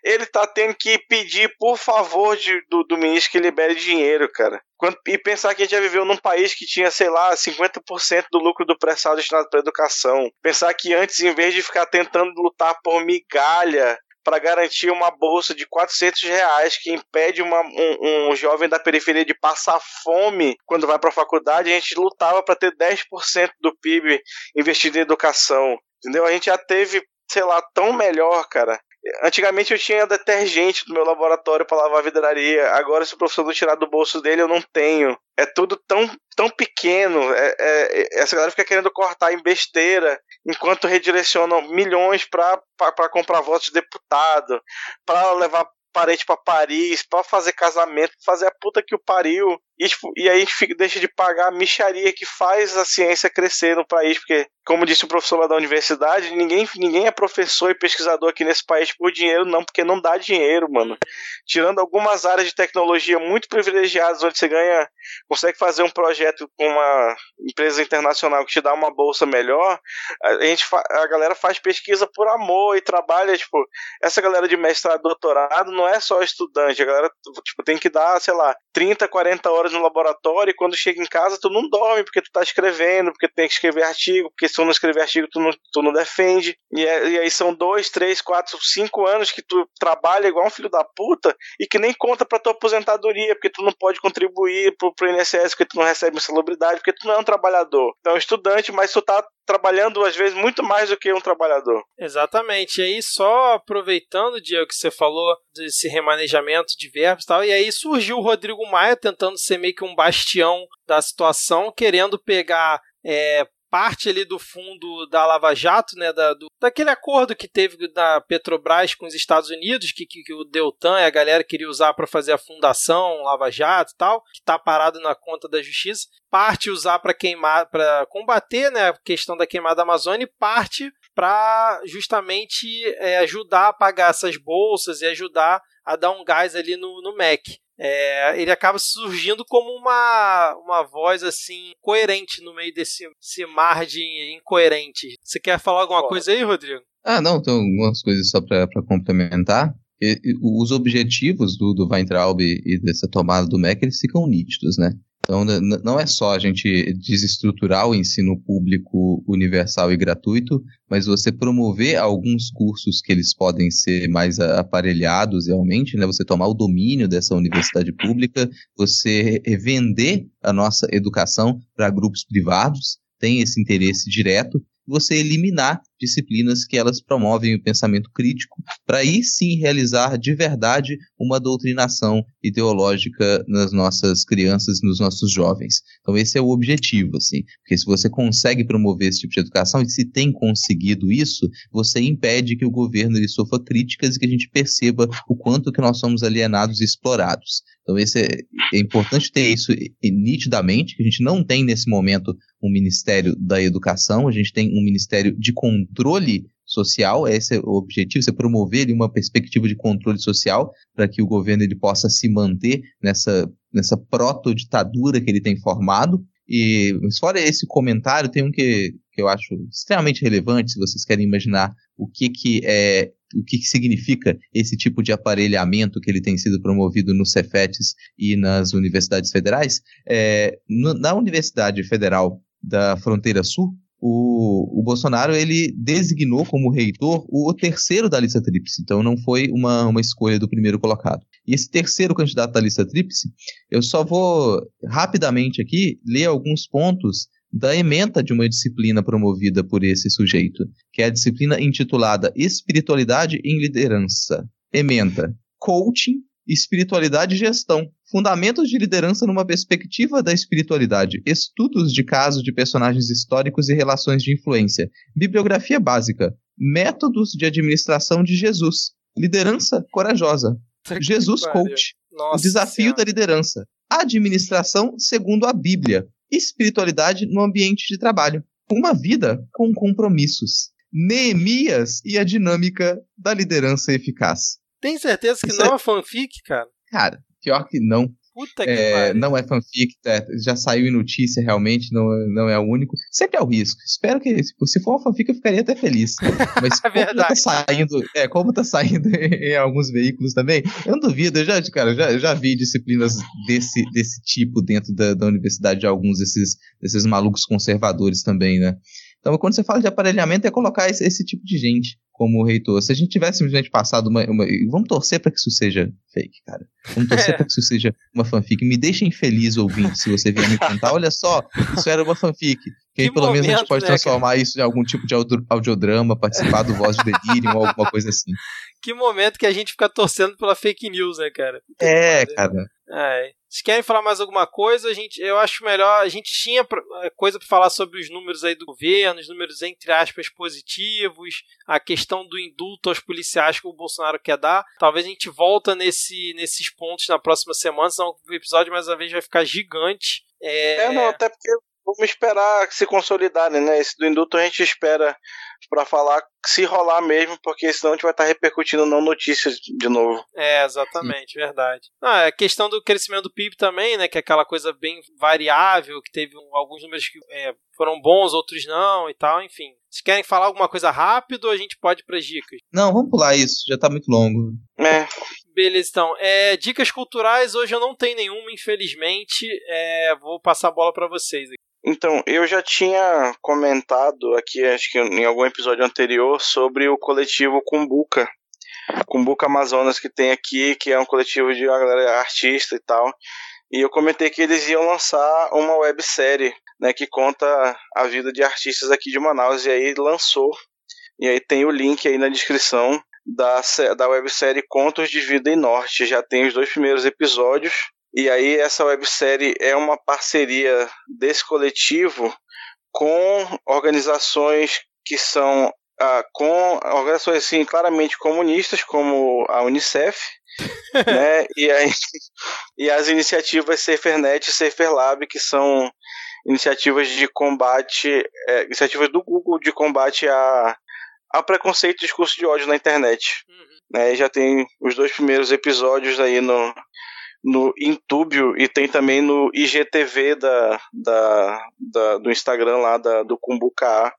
Ele tá tendo que pedir, por favor, de, do, do ministro que libere dinheiro, cara. Quando, e pensar que a gente já viveu num país que tinha, sei lá, 50% do lucro do pré-sal destinado para educação. Pensar que antes, em vez de ficar tentando lutar por migalha para garantir uma bolsa de 400 reais que impede uma, um, um, jovem da periferia de passar fome quando vai para a faculdade. A gente lutava para ter 10% do PIB investido em educação. Entendeu? A gente já teve, sei lá, tão melhor, cara. Antigamente eu tinha detergente no meu laboratório para lavar a vidraria. Agora, se o professor não tirar do bolso dele, eu não tenho. É tudo tão, tão pequeno. É, é, essa galera fica querendo cortar em besteira, enquanto redirecionam milhões para comprar votos de deputado, para levar parente para Paris, para fazer casamento, fazer a puta que o pariu. E, tipo, e aí a gente fica, deixa de pagar a micharia que faz a ciência crescer no país, porque, como disse o professor lá da universidade, ninguém, ninguém é professor e pesquisador aqui nesse país por dinheiro, não, porque não dá dinheiro, mano. Tirando algumas áreas de tecnologia muito privilegiadas, onde você ganha, consegue fazer um projeto com uma empresa internacional que te dá uma bolsa melhor, a, gente a galera faz pesquisa por amor e trabalha, tipo, essa galera de mestrado, doutorado, não é só estudante, a galera, tipo, tem que dar, sei lá, 30, 40 horas no laboratório e quando chega em casa tu não dorme porque tu tá escrevendo, porque tu tem que escrever artigo, porque se tu não escrever artigo tu não, tu não defende. E, é, e aí são dois, três, quatro, cinco anos que tu trabalha igual um filho da puta e que nem conta pra tua aposentadoria, porque tu não pode contribuir pro, pro INSS, porque tu não recebe insalubridade, porque tu não é um trabalhador. Então, é estudante, mas tu tá trabalhando às vezes muito mais do que um trabalhador. Exatamente. E aí, só aproveitando, Diego, que você falou desse remanejamento de verbos e tal, e aí surgiu o Rodrigo Maia tentando ser meio que um bastião da situação, querendo pegar é, parte ali do fundo da Lava Jato, né, da, do, daquele acordo que teve da Petrobras com os Estados Unidos, que, que, que o Deltan e a galera queria usar para fazer a fundação Lava Jato e tal, que está parado na conta da justiça, parte usar para queimar, para combater né, a questão da queimada da Amazônia e parte para justamente é, ajudar a pagar essas bolsas e ajudar a dar um gás ali no, no MEC é, ele acaba surgindo como uma, uma voz assim coerente no meio desse, desse mar de incoerente. Você quer falar alguma Pô. coisa aí, Rodrigo? Ah, não, então algumas coisas só para complementar. E, e, os objetivos do, do Weintraub e, e dessa tomada do MEC, eles ficam nítidos, né? Então, não é só a gente desestruturar o ensino público universal e gratuito, mas você promover alguns cursos que eles podem ser mais aparelhados realmente, né? Você tomar o domínio dessa universidade pública, você vender a nossa educação para grupos privados, tem esse interesse direto, você eliminar disciplinas que elas promovem o pensamento crítico, para aí sim realizar de verdade uma doutrinação ideológica nas nossas crianças, nos nossos jovens. Então esse é o objetivo, assim, porque se você consegue promover esse tipo de educação e se tem conseguido isso, você impede que o governo ele sofra críticas e que a gente perceba o quanto que nós somos alienados e explorados. Então esse é, é importante ter isso nitidamente, que a gente não tem nesse momento um Ministério da Educação, a gente tem um Ministério de Controle Social, esse é o objetivo, você promover uma perspectiva de controle social para que o governo ele possa se manter nessa, nessa proto-ditadura que ele tem formado. E fora esse comentário, tem um que, que eu acho extremamente relevante, se vocês querem imaginar o que, que é o que, que significa esse tipo de aparelhamento que ele tem sido promovido nos Cefetes e nas universidades federais. É, na Universidade Federal da Fronteira Sul, o, o, Bolsonaro ele designou como reitor o terceiro da lista tríplice, então não foi uma, uma escolha do primeiro colocado. E esse terceiro candidato da lista tríplice, eu só vou rapidamente aqui ler alguns pontos da ementa de uma disciplina promovida por esse sujeito, que é a disciplina intitulada Espiritualidade em Liderança. Ementa: Coaching Espiritualidade e Gestão. Fundamentos de liderança numa perspectiva da espiritualidade. Estudos de casos de personagens históricos e relações de influência. Bibliografia básica. Métodos de administração de Jesus. Liderança corajosa. Jesus Coach. Nossa o desafio senhora. da liderança. Administração segundo a Bíblia. Espiritualidade no ambiente de trabalho. Uma vida com compromissos. Neemias e a dinâmica da liderança eficaz. Tem certeza que Isso não é... é fanfic, cara? Cara, pior que não. Puta que é. Não é fanfic, é, já saiu em notícia realmente, não, não é o único. Sempre é o risco. Espero que, se for uma fanfic, eu ficaria até feliz. Mas é como tá saindo, é, como tá saindo em alguns veículos também, eu não duvido, eu já, cara, já, já vi disciplinas desse, desse tipo dentro da, da universidade de alguns desses, desses malucos conservadores também, né? Então, quando você fala de aparelhamento, é colocar esse, esse tipo de gente como reitor. Se a gente tivesse simplesmente passado uma. uma vamos torcer para que isso seja fake, cara. Vamos torcer para que isso seja uma fanfic. Me deixem feliz ouvinte se você vier me contar. Olha só, isso era uma fanfic. Que, que pelo momento, menos a gente pode né, transformar cara? isso em algum tipo de audiodrama, participar do Voz de Delírio ou alguma coisa assim. Que momento que a gente fica torcendo pela fake news, né, cara? É, cara. É. Se querem falar mais alguma coisa, a gente, eu acho melhor. A gente tinha é, coisa para falar sobre os números aí do governo, os números entre aspas positivos, a questão do indulto aos policiais que o Bolsonaro quer dar. Talvez a gente volta nesse, nesses pontos na próxima semana, senão o episódio mais uma vez vai ficar gigante. É, é não, até porque vamos esperar se consolidarem, né? Esse do indulto a gente espera para falar se rolar mesmo, porque senão a gente vai estar tá repercutindo não notícias de novo. É, exatamente, verdade. Ah, a questão do crescimento do PIB também, né? Que é aquela coisa bem variável, que teve alguns números que é, foram bons, outros não e tal, enfim. Se querem falar alguma coisa rápido, a gente pode ir para dicas. Não, vamos pular isso, já tá muito longo. É. Beleza, então. É, dicas culturais, hoje eu não tenho nenhuma, infelizmente. É, vou passar a bola para vocês aqui. Então, eu já tinha comentado aqui, acho que em algum episódio anterior, sobre o coletivo Cumbuca. Cumbuca Amazonas que tem aqui, que é um coletivo de uma galera artista e tal. E eu comentei que eles iam lançar uma websérie, né, que conta a vida de artistas aqui de Manaus. E aí lançou. E aí tem o link aí na descrição da, da websérie Contos de Vida em Norte. Já tem os dois primeiros episódios. E aí essa websérie é uma parceria desse coletivo com organizações que são ah, com organizações assim claramente comunistas como a Unicef, né? E aí e as iniciativas Safernet e Saferlab que são iniciativas de combate, é, iniciativas do Google de combate a, a preconceito e discurso de ódio na internet. Uhum. Né, já tem os dois primeiros episódios aí no, no Intúbio e tem também no IGTV da, da, da, do Instagram lá da, do Cumbuca.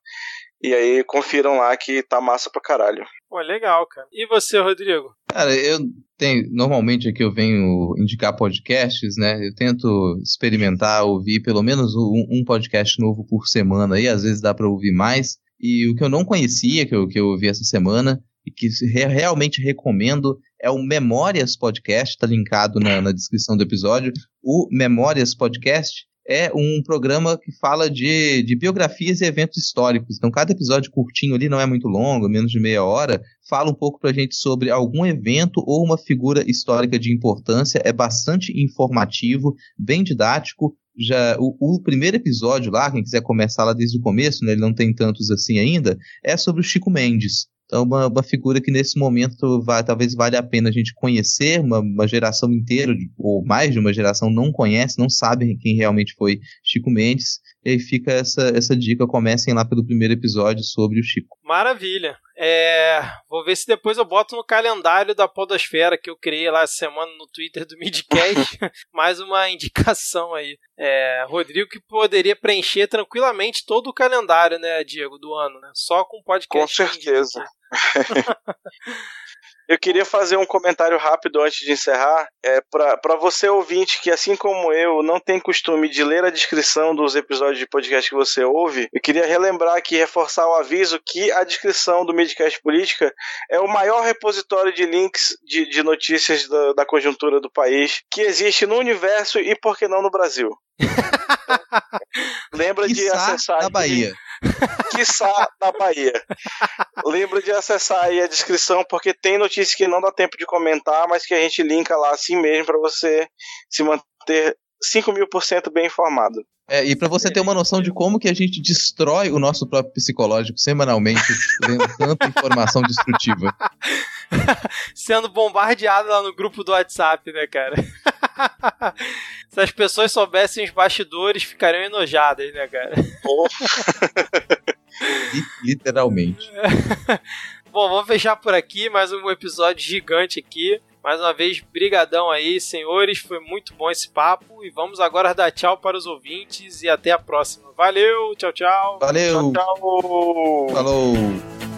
E aí confiram lá que tá massa pra caralho. Pô, legal, cara. E você, Rodrigo? Cara, eu tenho. Normalmente aqui eu venho indicar podcasts, né? Eu tento experimentar, ouvir pelo menos um, um podcast novo por semana aí, às vezes dá pra ouvir mais. E o que eu não conhecia, que eu, que eu ouvi essa semana, e que re realmente recomendo, é o Memórias Podcast, tá linkado na, na descrição do episódio. O Memórias Podcast é um programa que fala de, de biografias e eventos históricos. Então, cada episódio curtinho ali, não é muito longo, menos de meia hora, fala um pouco pra gente sobre algum evento ou uma figura histórica de importância. É bastante informativo, bem didático. Já o, o primeiro episódio lá, quem quiser começar lá desde o começo, né, ele não tem tantos assim ainda, é sobre o Chico Mendes. Então, uma, uma figura que nesse momento vai, talvez valha a pena a gente conhecer, uma, uma geração inteira, ou mais de uma geração, não conhece, não sabe quem realmente foi Chico Mendes. E aí fica essa, essa dica, comecem lá pelo primeiro episódio sobre o Chico. Maravilha. É, vou ver se depois eu boto no calendário da Podosfera que eu criei lá essa semana no Twitter do Midcast. mais uma indicação aí. É, Rodrigo que poderia preencher tranquilamente todo o calendário, né, Diego, do ano, né? Só com podcast. Com certeza. Eu queria fazer um comentário rápido antes de encerrar. É, para você ouvinte que, assim como eu, não tem costume de ler a descrição dos episódios de podcast que você ouve, eu queria relembrar aqui, reforçar o aviso que a descrição do Midcast Política é o maior repositório de links de, de notícias da, da conjuntura do país que existe no universo e, por que não, no Brasil. Lembra de acessar. Na Bahia. Quiçá na Bahia. Lembra de acessar aí a descrição, porque tem notícias que não dá tempo de comentar, mas que a gente linka lá assim mesmo para você se manter 5 mil por cento bem informado. É, e para você ter uma noção de como que a gente destrói o nosso próprio psicológico semanalmente, lendo tanta informação destrutiva. Sendo bombardeado lá no grupo do WhatsApp, né, cara? Se as pessoas soubessem os bastidores, ficariam enojadas, né, cara? Literalmente. Bom, vamos fechar por aqui, mais um episódio gigante aqui. Mais uma vez, brigadão aí, senhores, foi muito bom esse papo e vamos agora dar tchau para os ouvintes e até a próxima. Valeu, tchau, tchau. Valeu. Tchau, tchau. Falou.